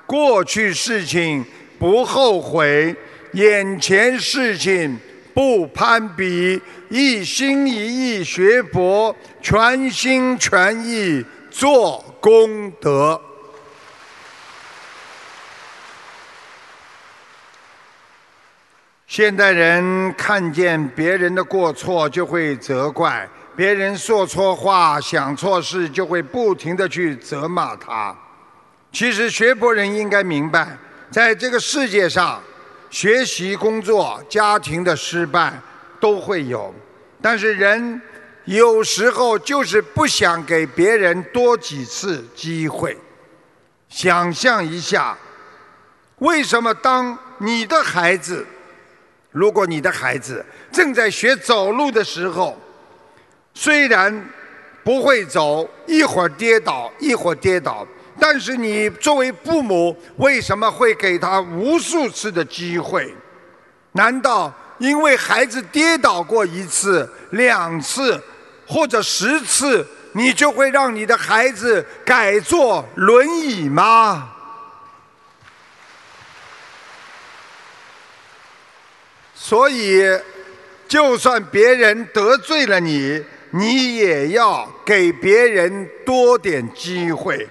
过去事情不后悔，眼前事情不攀比，一心一意学佛，全心全意做功德。现代人看见别人的过错就会责怪，别人说错话、想错事就会不停的去责骂他。其实学佛人应该明白，在这个世界上，学习、工作、家庭的失败都会有，但是人有时候就是不想给别人多几次机会。想象一下，为什么当你的孩子？如果你的孩子正在学走路的时候，虽然不会走，一会儿跌倒，一会儿跌倒，但是你作为父母，为什么会给他无数次的机会？难道因为孩子跌倒过一次、两次或者十次，你就会让你的孩子改坐轮椅吗？所以，就算别人得罪了你，你也要给别人多点机会。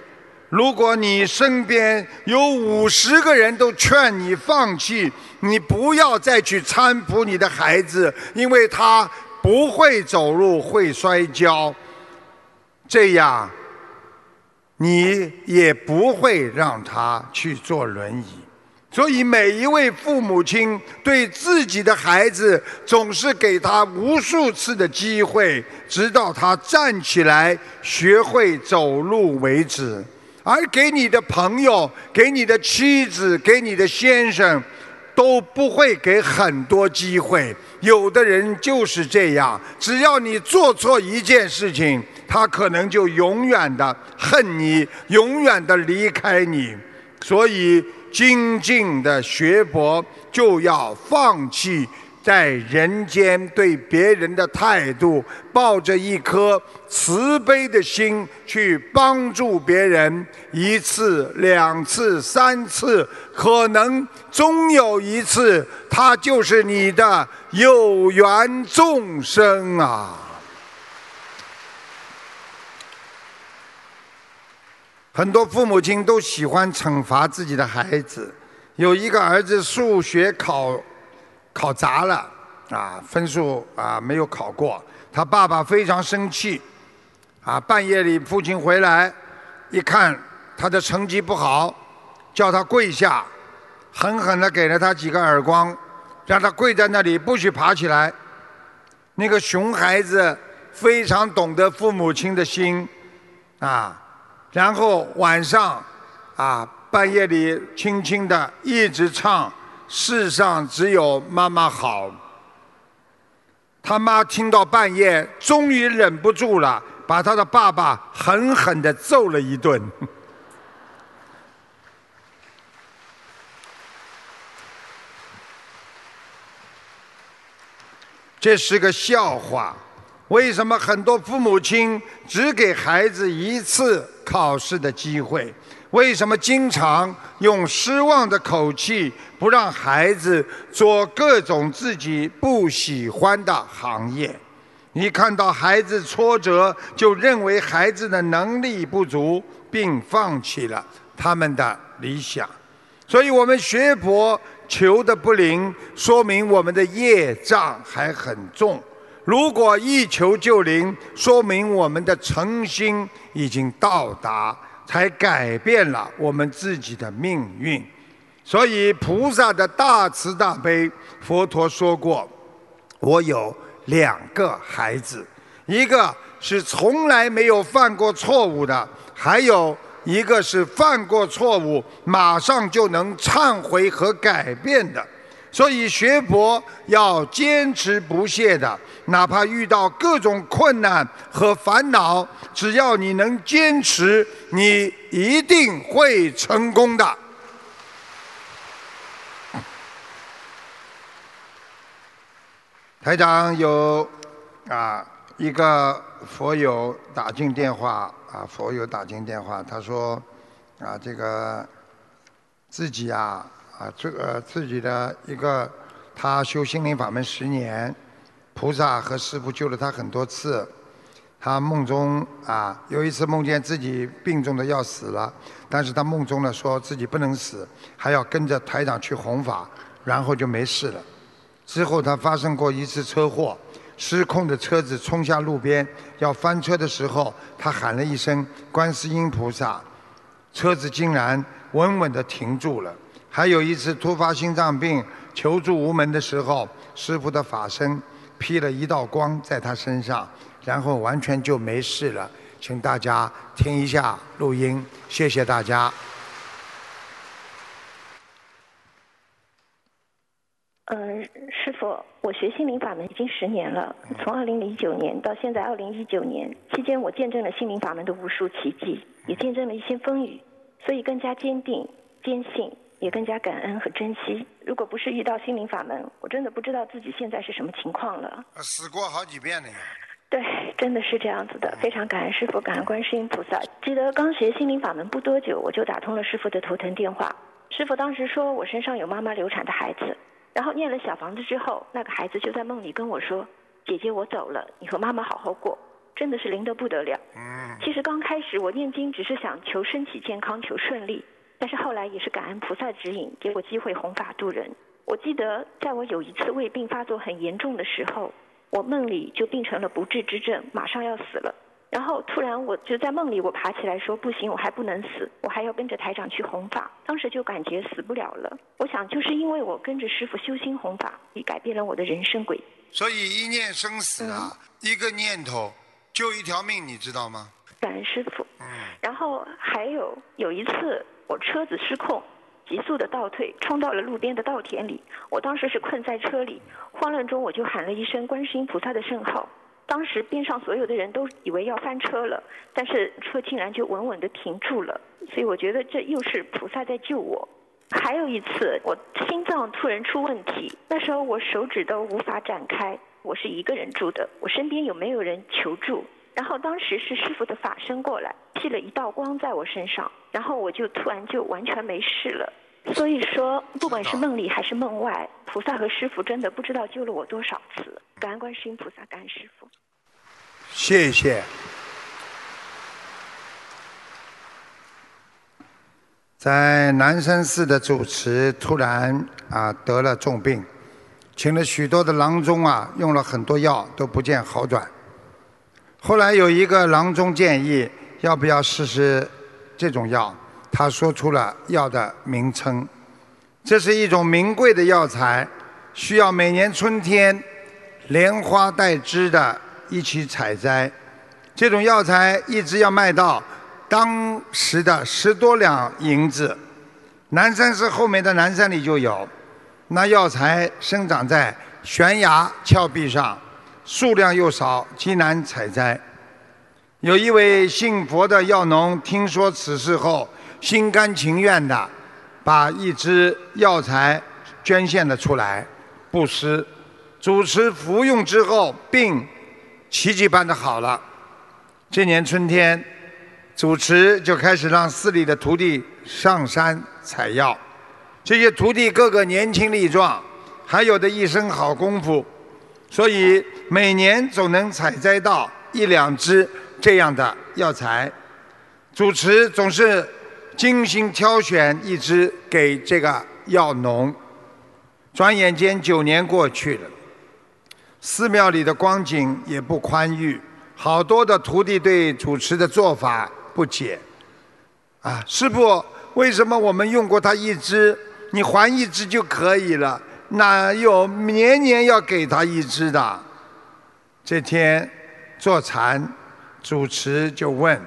如果你身边有五十个人都劝你放弃，你不要再去搀扶你的孩子，因为他不会走路，会摔跤。这样，你也不会让他去坐轮椅。所以，每一位父母亲对自己的孩子，总是给他无数次的机会，直到他站起来学会走路为止。而给你的朋友、给你的妻子、给你的先生，都不会给很多机会。有的人就是这样，只要你做错一件事情，他可能就永远的恨你，永远的离开你。所以。精进的学佛，就要放弃在人间对别人的态度，抱着一颗慈悲的心去帮助别人。一次、两次、三次，可能终有一次，他就是你的有缘众生啊！很多父母亲都喜欢惩罚自己的孩子。有一个儿子数学考考砸了，啊，分数啊没有考过，他爸爸非常生气，啊，半夜里父亲回来，一看他的成绩不好，叫他跪下，狠狠地给了他几个耳光，让他跪在那里不许爬起来。那个熊孩子非常懂得父母亲的心啊，然后晚上啊半夜里轻轻的一直唱“世上只有妈妈好”。他妈听到半夜，终于忍不住了，把他的爸爸狠狠地揍了一顿。这是个笑话。为什么很多父母亲只给孩子一次考试的机会？为什么经常用失望的口气不让孩子做各种自己不喜欢的行业？你看到孩子挫折，就认为孩子的能力不足，并放弃了他们的理想。所以我们学佛。求的不灵，说明我们的业障还很重；如果一求就灵，说明我们的诚心已经到达，才改变了我们自己的命运。所以菩萨的大慈大悲，佛陀说过：“我有两个孩子，一个是从来没有犯过错误的，还有。”一个是犯过错误，马上就能忏悔和改变的，所以学佛要坚持不懈的，哪怕遇到各种困难和烦恼，只要你能坚持，你一定会成功的。台长有啊一个佛友打进电话。啊，佛友打进电话，他说：“啊，这个自己啊，啊，这个自己的一个，他修心灵法门十年，菩萨和师父救了他很多次。他梦中啊，有一次梦见自己病重的要死了，但是他梦中呢说自己不能死，还要跟着台长去弘法，然后就没事了。之后他发生过一次车祸。”失控的车子冲下路边，要翻车的时候，他喊了一声“观世音菩萨”，车子竟然稳稳地停住了。还有一次突发心脏病求助无门的时候，师傅的法身劈了一道光在他身上，然后完全就没事了。请大家听一下录音，谢谢大家。
嗯，师傅，我学心灵法门已经十年了，从二零零九年到现在二零一九年期间，我见证了心灵法门的无数奇迹，也见证了一些风雨，所以更加坚定、坚信，也更加感恩和珍惜。如果不是遇到心灵法门，我真的不知道自己现在是什么情况了。
死过好几遍了呀。
对，真的是这样子的，非常感恩师傅，感恩观世音菩萨。记得刚学心灵法门不多久，我就打通了师傅的头疼电话，师傅当时说我身上有妈妈流产的孩子。然后念了小房子之后，那个孩子就在梦里跟我说：“姐姐，我走了，你和妈妈好好过。”真的是灵得不得了。其实刚开始我念经只是想求身体健康，求顺利。但是后来也是感恩菩萨指引，给我机会弘法度人。我记得在我有一次胃病发作很严重的时候，我梦里就病成了不治之症，马上要死了。然后突然我就在梦里，我爬起来说不行，我还不能死，我还要跟着台长去弘法。当时就感觉死不了了。我想就是因为我跟着师傅修心弘法，也改变了我的人生轨迹。
所以一念生死啊，一个念头救一条命，你知道吗？
感恩师傅。嗯。然后还有有一次我车子失控，急速的倒退，冲到了路边的稻田里。我当时是困在车里，慌乱中我就喊了一声观世音菩萨的圣号。当时边上所有的人都以为要翻车了，但是车竟然就稳稳的停住了，所以我觉得这又是菩萨在救我。还有一次，我心脏突然出问题，那时候我手指都无法展开，我是一个人住的，我身边有没有人求助？然后当时是师傅的法身过来，劈了一道光在我身上，然后我就突然就完全没事了。所以说，不管是梦里还是梦外，菩萨和师傅真的不知道救了我多少次。感恩观世音菩萨，感恩师傅。
谢谢。在南山寺的主持突然啊得了重病，请了许多的郎中啊，用了很多药都不见好转。后来有一个郎中建议，要不要试试这种药？他说出了药的名称，这是一种名贵的药材，需要每年春天连花带枝的一起采摘。这种药材一直要卖到当时的十多两银子。南山寺后面的南山里就有。那药材生长在悬崖峭壁上，数量又少，极难采摘。有一位信佛的药农听说此事后，心甘情愿地把一支药材捐献了出来，布施。主持服用之后，病奇迹般的好了。这年春天，主持就开始让寺里的徒弟上山采药。这些徒弟个个年轻力壮，还有的一身好功夫，所以每年总能采摘到一两支这样的药材。主持总是精心挑选一支给这个药农。转眼间九年过去了，寺庙里的光景也不宽裕，好多的徒弟对主持的做法不解。啊，师傅，为什么我们用过他一支？你还一只就可以了，哪有年年要给他一只的？这天坐禅，主持就问：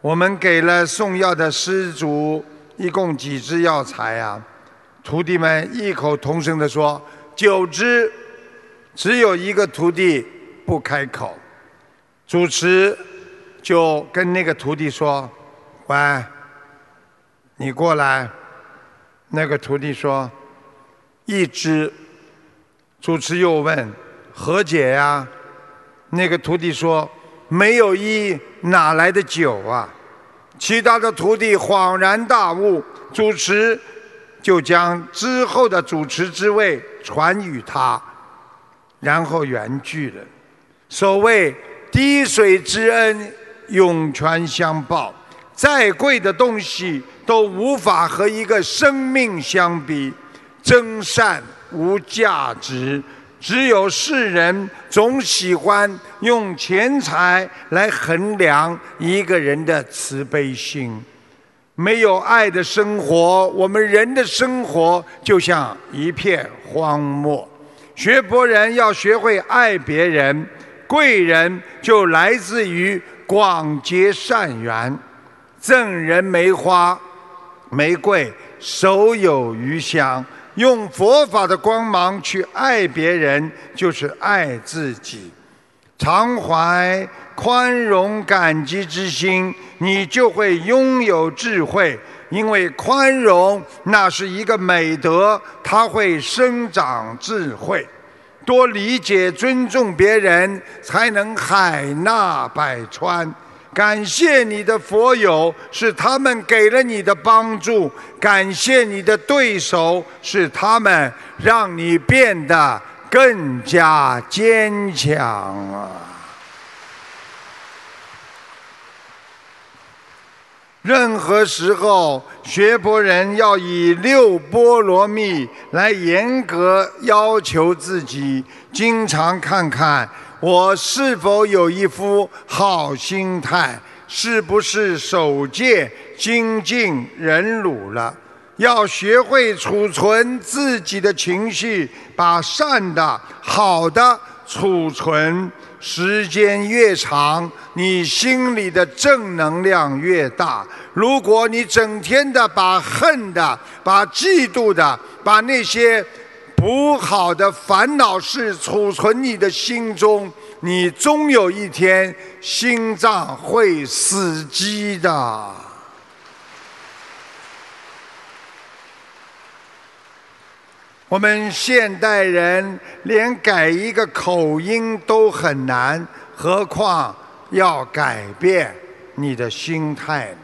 我们给了送药的施主一共几支药材啊？徒弟们异口同声地说：九支。只有一个徒弟不开口，主持就跟那个徒弟说：喂，你过来。那个徒弟说：“一支。”主持又问：“何解呀？”那个徒弟说：“没有一，哪来的九啊？”其他的徒弟恍然大悟，主持就将之后的主持之位传与他，然后圆聚了。所谓滴水之恩，涌泉相报。再贵的东西都无法和一个生命相比，真善无价值。只有世人总喜欢用钱财来衡量一个人的慈悲心。没有爱的生活，我们人的生活就像一片荒漠。学佛人要学会爱别人，贵人就来自于广结善缘。赠人梅花，玫瑰手有余香。用佛法的光芒去爱别人，就是爱自己。常怀宽容感激之心，你就会拥有智慧。因为宽容那是一个美德，它会生长智慧。多理解尊重别人，才能海纳百川。感谢你的佛友，是他们给了你的帮助；感谢你的对手，是他们让你变得更加坚强啊！任何时候，学佛人要以六波罗蜜来严格要求自己，经常看看。我是否有一副好心态？是不是守戒、精进、忍辱了？要学会储存自己的情绪，把善的、好的储存。时间越长，你心里的正能量越大。如果你整天的把恨的、把嫉妒的、把那些不好的烦恼事储存你的心中，你终有一天心脏会死机的。我们现代人连改一个口音都很难，何况要改变你的心态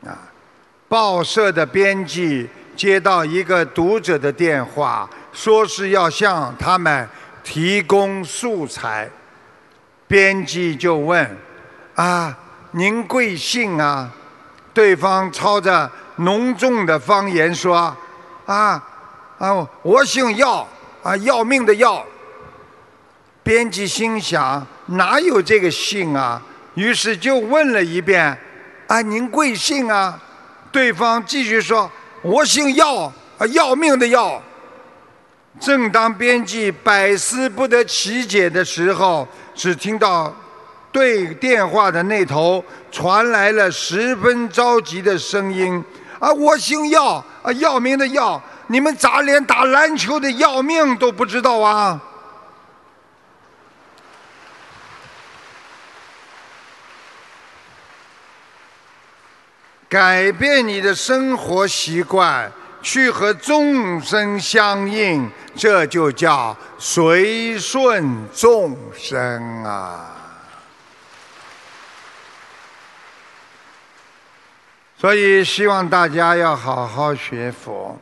呢？啊，报社的编辑接到一个读者的电话。说是要向他们提供素材，编辑就问：“啊，您贵姓啊？”对方操着浓重的方言说：“啊啊，我姓药啊，要命的药。”编辑心想：哪有这个姓啊？于是就问了一遍：“啊，您贵姓啊？”对方继续说：“我姓药。”啊，要命的要。正当编辑百思不得其解的时候，只听到对电话的那头传来了十分着急的声音：“啊，我姓要，啊，要命的要，你们咋连打篮球的要命都不知道啊？”改变你的生活习惯，去和众生相应，这就叫随顺众生啊！所以希望大家要好好学佛。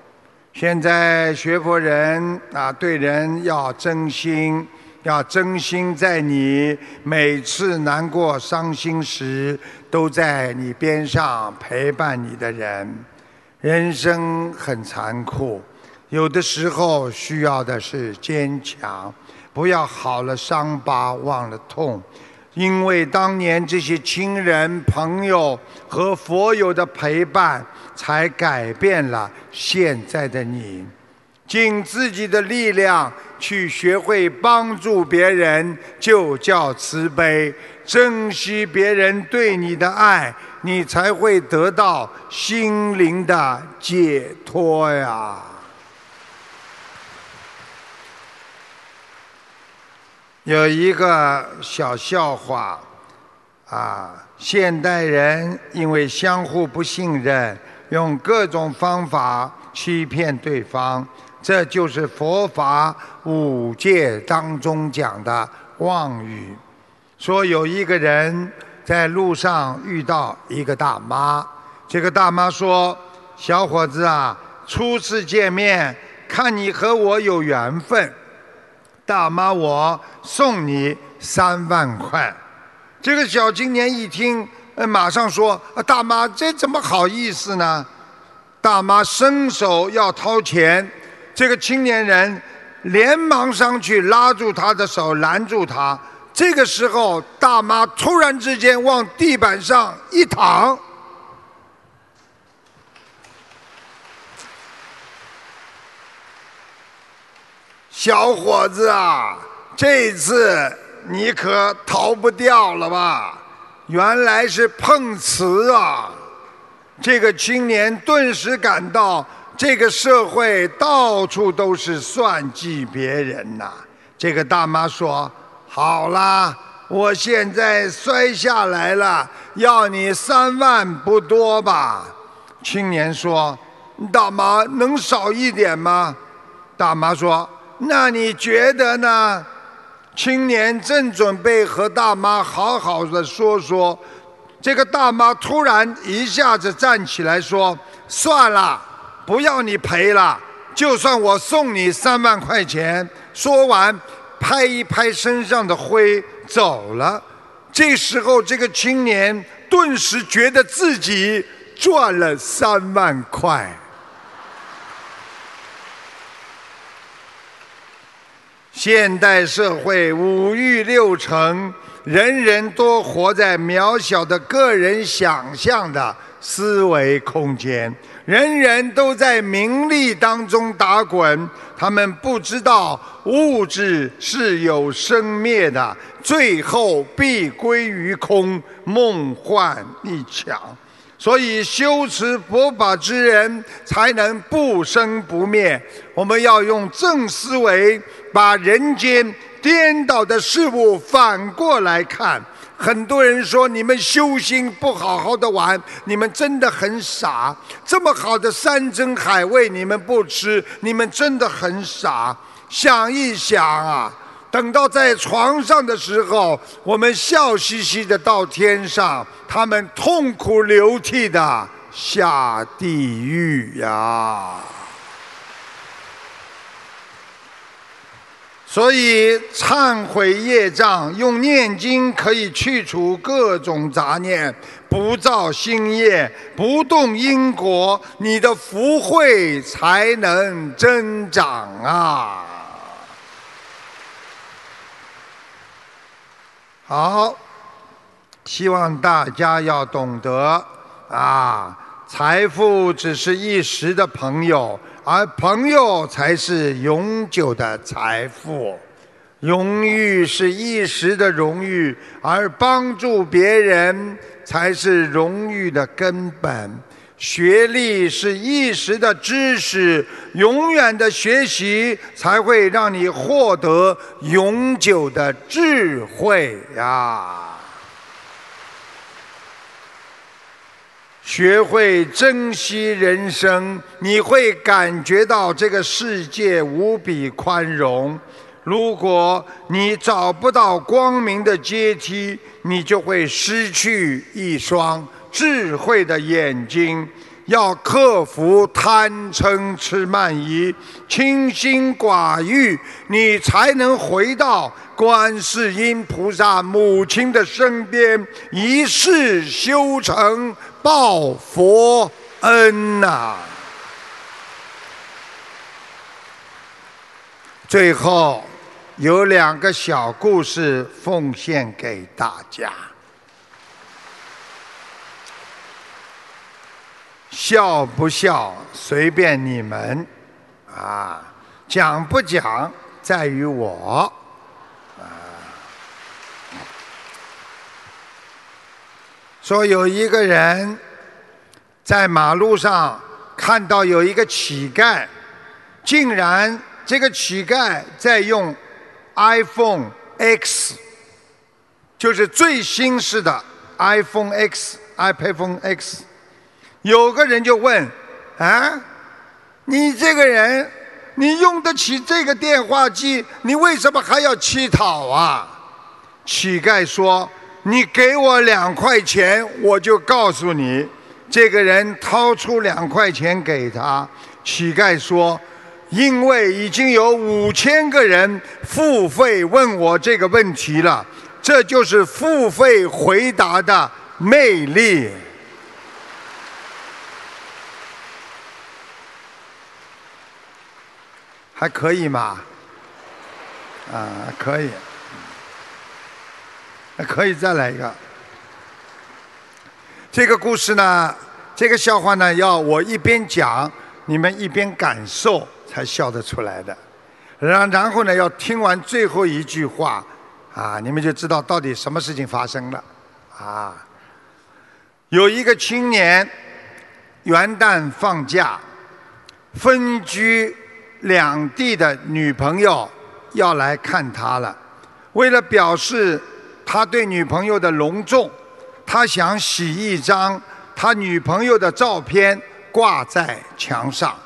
现在学佛人啊，对人要真心。要真心在你每次难过、伤心时，都在你边上陪伴你的人。人生很残酷，有的时候需要的是坚强。不要好了伤疤忘了痛，因为当年这些亲人、朋友和佛友的陪伴，才改变了现在的你。尽自己的力量去学会帮助别人，就叫慈悲。珍惜别人对你的爱，你才会得到心灵的解脱呀。有一个小笑话，啊，现代人因为相互不信任，用各种方法欺骗对方。这就是佛法五戒当中讲的妄语。说有一个人在路上遇到一个大妈，这个大妈说：“小伙子啊，初次见面，看你和我有缘分，大妈我送你三万块。”这个小青年一听，呃，马上说：“啊大妈，这怎么好意思呢？”大妈伸手要掏钱。这个青年人连忙上去拉住他的手，拦住他。这个时候，大妈突然之间往地板上一躺：“小伙子啊，这次你可逃不掉了吧？原来是碰瓷啊！”这个青年顿时感到。这个社会到处都是算计别人呐。这个大妈说：“好啦，我现在摔下来了，要你三万不多吧？”青年说：“大妈能少一点吗？”大妈说：“那你觉得呢？”青年正准备和大妈好好的说说，这个大妈突然一下子站起来说：“算了。”不要你赔了，就算我送你三万块钱。说完，拍一拍身上的灰走了。这时候，这个青年顿时觉得自己赚了三万块。现代社会五欲六尘，人人都活在渺小的个人想象的思维空间。人人都在名利当中打滚，他们不知道物质是有生灭的，最后必归于空，梦幻一场。所以修持佛法之人才能不生不灭。我们要用正思维，把人间颠倒的事物反过来看。很多人说你们修心不好好的玩，你们真的很傻。这么好的山珍海味你们不吃，你们真的很傻。想一想啊，等到在床上的时候，我们笑嘻嘻的到天上，他们痛哭流涕的下地狱呀。所以，忏悔业障，用念经可以去除各种杂念，不造新业，不动因果，你的福慧才能增长啊！好，希望大家要懂得啊，财富只是一时的朋友，而朋友才是永久的财富。荣誉是一时的荣誉，而帮助别人才是荣誉的根本。学历是一时的知识，永远的学习才会让你获得永久的智慧呀。学会珍惜人生，你会感觉到这个世界无比宽容。如果你找不到光明的阶梯，你就会失去一双智慧的眼睛。要克服贪嗔痴慢疑，清心寡欲，你才能回到观世音菩萨母亲的身边，一世修成报佛恩呐。最后。有两个小故事奉献给大家，笑不笑随便你们，啊，讲不讲在于我，说有一个人在马路上看到有一个乞丐，竟然这个乞丐在用。iPhone X 就是最新式的 iPhone X，iPhone X。有个人就问：“啊，你这个人，你用得起这个电话机，你为什么还要乞讨啊？”乞丐说：“你给我两块钱，我就告诉你。”这个人掏出两块钱给他，乞丐说。因为已经有五千个人付费问我这个问题了，这就是付费回答的魅力。还可以吗？啊，可以，可以再来一个。这个故事呢，这个笑话呢，要我一边讲，你们一边感受。才笑得出来的，然然后呢，要听完最后一句话，啊，你们就知道到底什么事情发生了，啊，有一个青年元旦放假，分居两地的女朋友要来看他了，为了表示他对女朋友的隆重，他想洗一张他女朋友的照片挂在墙上。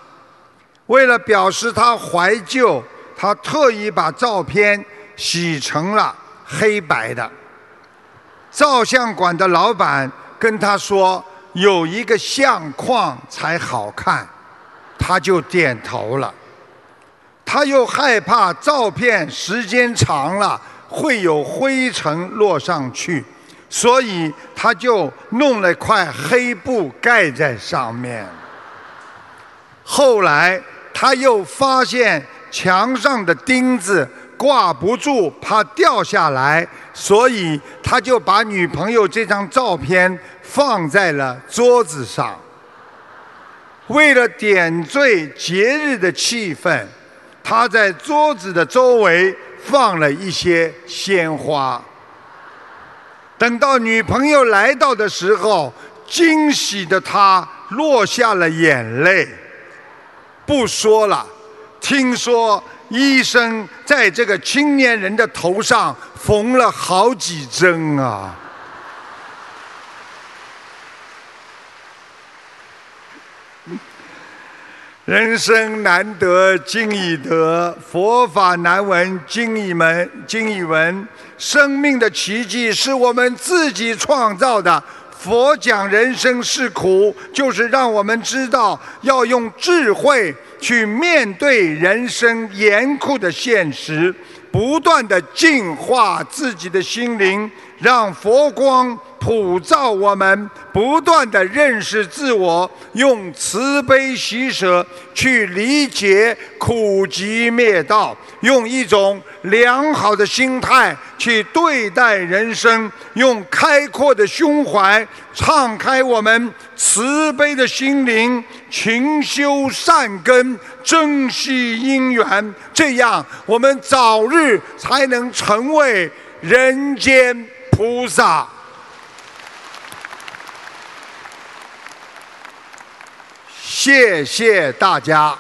为了表示他怀旧，他特意把照片洗成了黑白的。照相馆的老板跟他说：“有一个相框才好看。”他就点头了。他又害怕照片时间长了会有灰尘落上去，所以他就弄了块黑布盖在上面。后来。他又发现墙上的钉子挂不住，怕掉下来，所以他就把女朋友这张照片放在了桌子上。为了点缀节日的气氛，他在桌子的周围放了一些鲜花。等到女朋友来到的时候，惊喜的她落下了眼泪。不说了，听说医生在这个青年人的头上缝了好几针啊！人生难得经已得，佛法难闻经已门，经已闻。生命的奇迹是我们自己创造的。佛讲人生是苦，就是让我们知道要用智慧去面对人生严酷的现实，不断的净化自己的心灵，让佛光普照我们，不断的认识自我，用慈悲喜舍去理解苦集灭道，用一种良好的心态去对待人生，用开阔的胸怀敞开我们慈悲的心灵，勤修善根，珍惜因缘，这样我们早日才能成为人间菩萨。谢谢大家。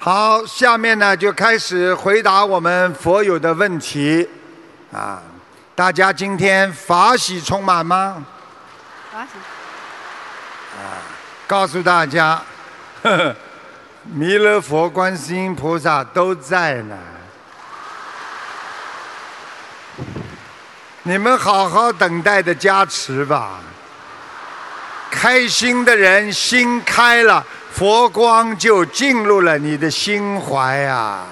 好，下面呢就开始回答我们佛友的问题。啊，大家今天法喜充满吗？
法喜。
告诉大家，呵呵，弥勒佛、观世音菩萨都在呢。你们好好等待的加持吧。开心的人心开了，佛光就进入了你的心怀啊。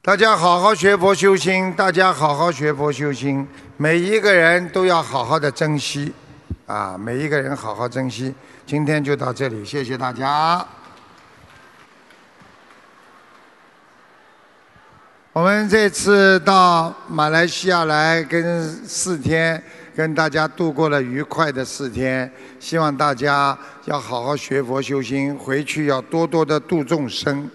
大家好好学佛修心，大家好好学佛修心，每一个人都要好好的珍惜，啊，每一个人好好珍惜。今天就到这里，谢谢大家。我们这次到马来西亚来，跟四天，跟大家度过了愉快的四天。希望大家要好好学佛修心，回去要多多的度众生，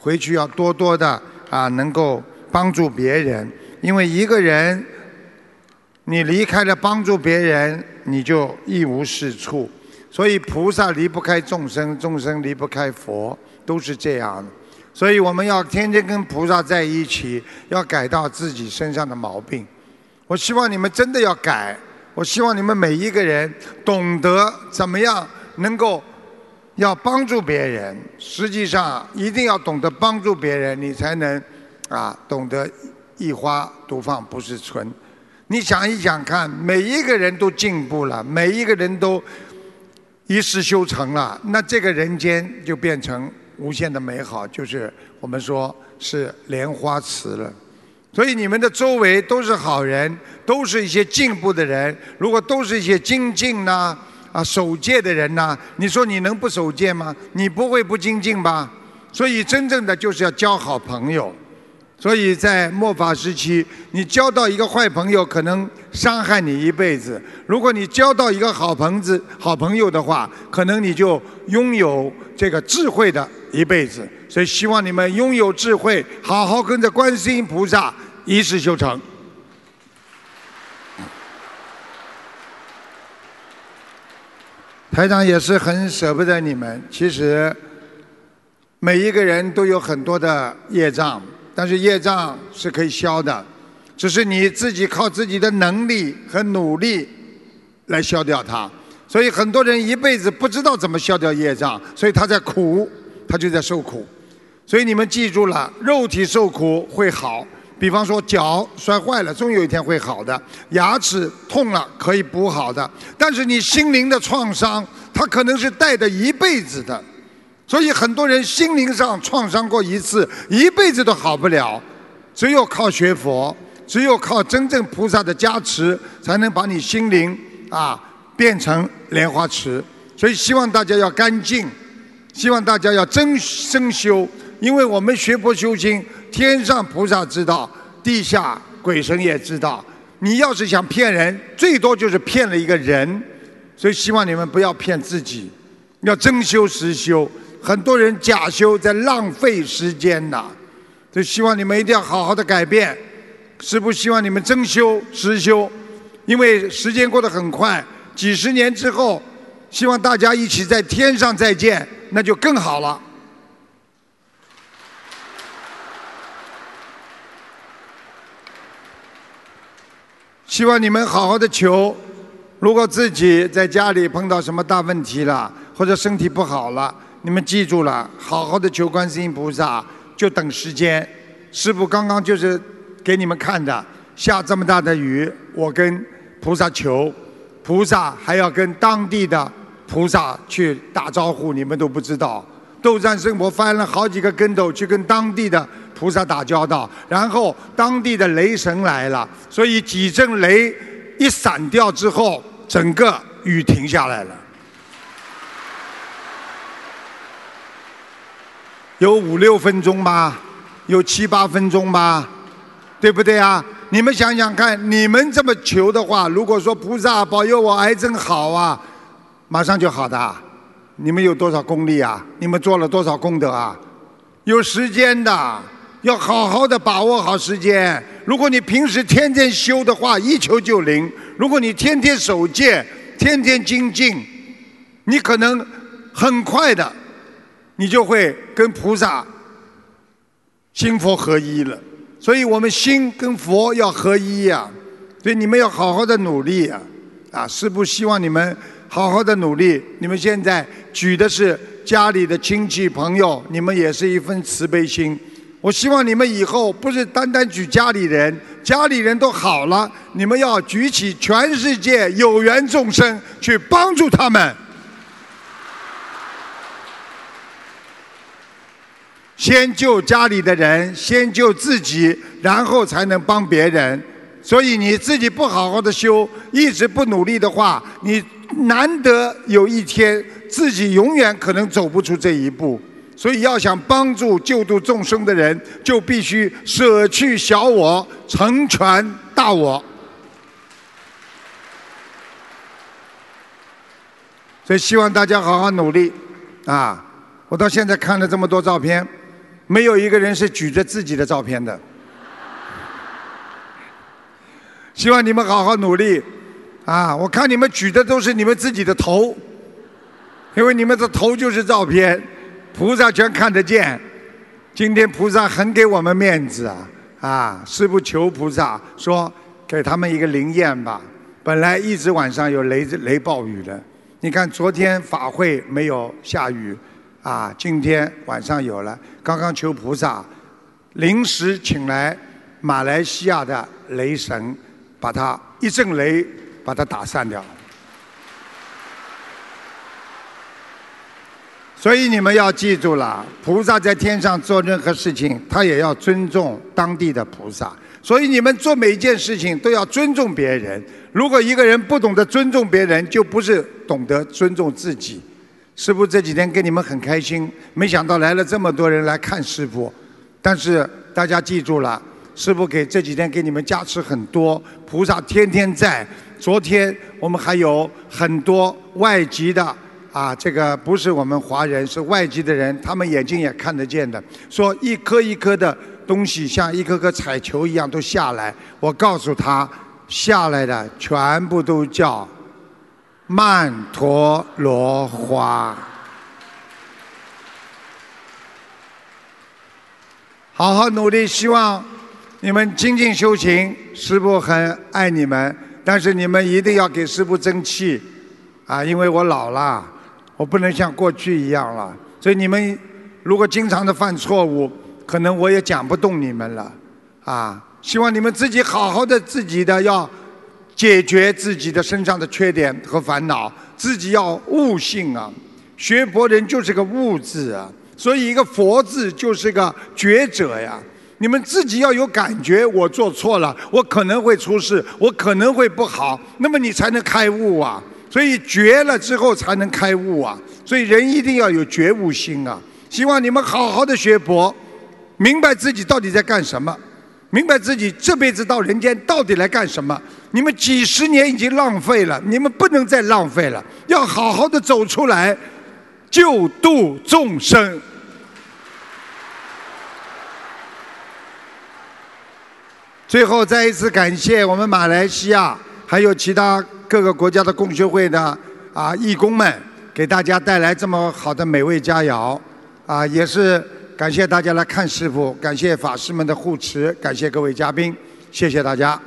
回去要多多的啊，能够帮助别人。因为一个人，你离开了帮助别人，你就一无是处。所以菩萨离不开众生，众生离不开佛，都是这样。所以我们要天天跟菩萨在一起，要改到自己身上的毛病。我希望你们真的要改，我希望你们每一个人懂得怎么样能够要帮助别人。实际上一定要懂得帮助别人，你才能啊懂得一花独放不是春。你想一想看，每一个人都进步了，每一个人都一世修成了，那这个人间就变成。无限的美好，就是我们说是莲花池了。所以你们的周围都是好人，都是一些进步的人。如果都是一些精进呐、啊守戒的人呐，你说你能不守戒吗？你不会不精进吧？所以真正的就是要交好朋友。所以在末法时期，你交到一个坏朋友，可能伤害你一辈子；如果你交到一个好朋子、好朋友的话，可能你就拥有这个智慧的一辈子。所以希望你们拥有智慧，好好跟着观世音菩萨一世修成。台长也是很舍不得你们。其实每一个人都有很多的业障。但是业障是可以消的，只是你自己靠自己的能力和努力来消掉它。所以很多人一辈子不知道怎么消掉业障，所以他在苦，他就在受苦。所以你们记住了，肉体受苦会好，比方说脚摔坏了，终有一天会好的；牙齿痛了可以补好的。但是你心灵的创伤，它可能是带着一辈子的。所以很多人心灵上创伤过一次，一辈子都好不了。只有靠学佛，只有靠真正菩萨的加持，才能把你心灵啊变成莲花池。所以希望大家要干净，希望大家要真真修。因为我们学佛修心，天上菩萨知道，地下鬼神也知道。你要是想骗人，最多就是骗了一个人。所以希望你们不要骗自己，要真修实修。很多人假修在浪费时间呐，就希望你们一定要好好的改变。师父希望你们真修实修，因为时间过得很快，几十年之后，希望大家一起在天上再见，那就更好了。希望你们好好的求，如果自己在家里碰到什么大问题了，或者身体不好了。你们记住了，好好的求观世音菩萨，就等时间。师傅刚刚就是给你们看的，下这么大的雨，我跟菩萨求，菩萨还要跟当地的菩萨去打招呼，你们都不知道。斗战胜佛翻了好几个跟头去跟当地的菩萨打交道，然后当地的雷神来了，所以几阵雷一闪掉之后，整个雨停下来了。有五六分钟吧，有七八分钟吧，对不对啊？你们想想看，你们这么求的话，如果说菩萨保佑我癌症好啊，马上就好的。你们有多少功力啊？你们做了多少功德啊？有时间的，要好好的把握好时间。如果你平时天天修的话，一求就灵；如果你天天守戒，天天精进，你可能很快的。你就会跟菩萨心佛合一了，所以我们心跟佛要合一呀，所以你们要好好的努力呀，啊，师父希望你们好好的努力。你们现在举的是家里的亲戚朋友，你们也是一份慈悲心。我希望你们以后不是单单举家里人，家里人都好了，你们要举起全世界有缘众生去帮助他们。先救家里的人，先救自己，然后才能帮别人。所以你自己不好好的修，一直不努力的话，你难得有一天自己永远可能走不出这一步。所以要想帮助救度众生的人，就必须舍去小我，成全大我。所以希望大家好好努力啊！我到现在看了这么多照片。没有一个人是举着自己的照片的。希望你们好好努力，啊！我看你们举的都是你们自己的头，因为你们的头就是照片，菩萨全看得见。今天菩萨很给我们面子啊！啊，师父求菩萨说给他们一个灵验吧。本来一直晚上有雷雷暴雨的，你看昨天法会没有下雨。啊，今天晚上有了，刚刚求菩萨，临时请来马来西亚的雷神，把他一阵雷把它打散掉。所以你们要记住了，菩萨在天上做任何事情，他也要尊重当地的菩萨。所以你们做每一件事情都要尊重别人。如果一个人不懂得尊重别人，就不是懂得尊重自己。师傅这几天跟你们很开心，没想到来了这么多人来看师傅。但是大家记住了，师傅给这几天给你们加持很多，菩萨天天在。昨天我们还有很多外籍的啊，这个不是我们华人，是外籍的人，他们眼睛也看得见的，说一颗一颗的东西像一颗颗彩球一样都下来。我告诉他，下来的全部都叫。曼陀罗花，好好努力，希望你们精进修行。师父很爱你们，但是你们一定要给师父争气啊！因为我老了，我不能像过去一样了。所以你们如果经常的犯错误，可能我也讲不动你们了啊！希望你们自己好好的，自己的要。解决自己的身上的缺点和烦恼，自己要悟性啊！学佛人就是个悟字啊，所以一个佛字就是个觉者呀。你们自己要有感觉，我做错了，我可能会出事，我可能会不好，那么你才能开悟啊。所以觉了之后才能开悟啊。所以人一定要有觉悟心啊！希望你们好好的学佛，明白自己到底在干什么。明白自己这辈子到人间到底来干什么？你们几十年已经浪费了，你们不能再浪费了，要好好的走出来，救度众生。最后再一次感谢我们马来西亚还有其他各个国家的共学会的啊义工们，给大家带来这么好的美味佳肴，啊也是。感谢大家来看师傅，感谢法师们的护持，感谢各位嘉宾，谢谢大家。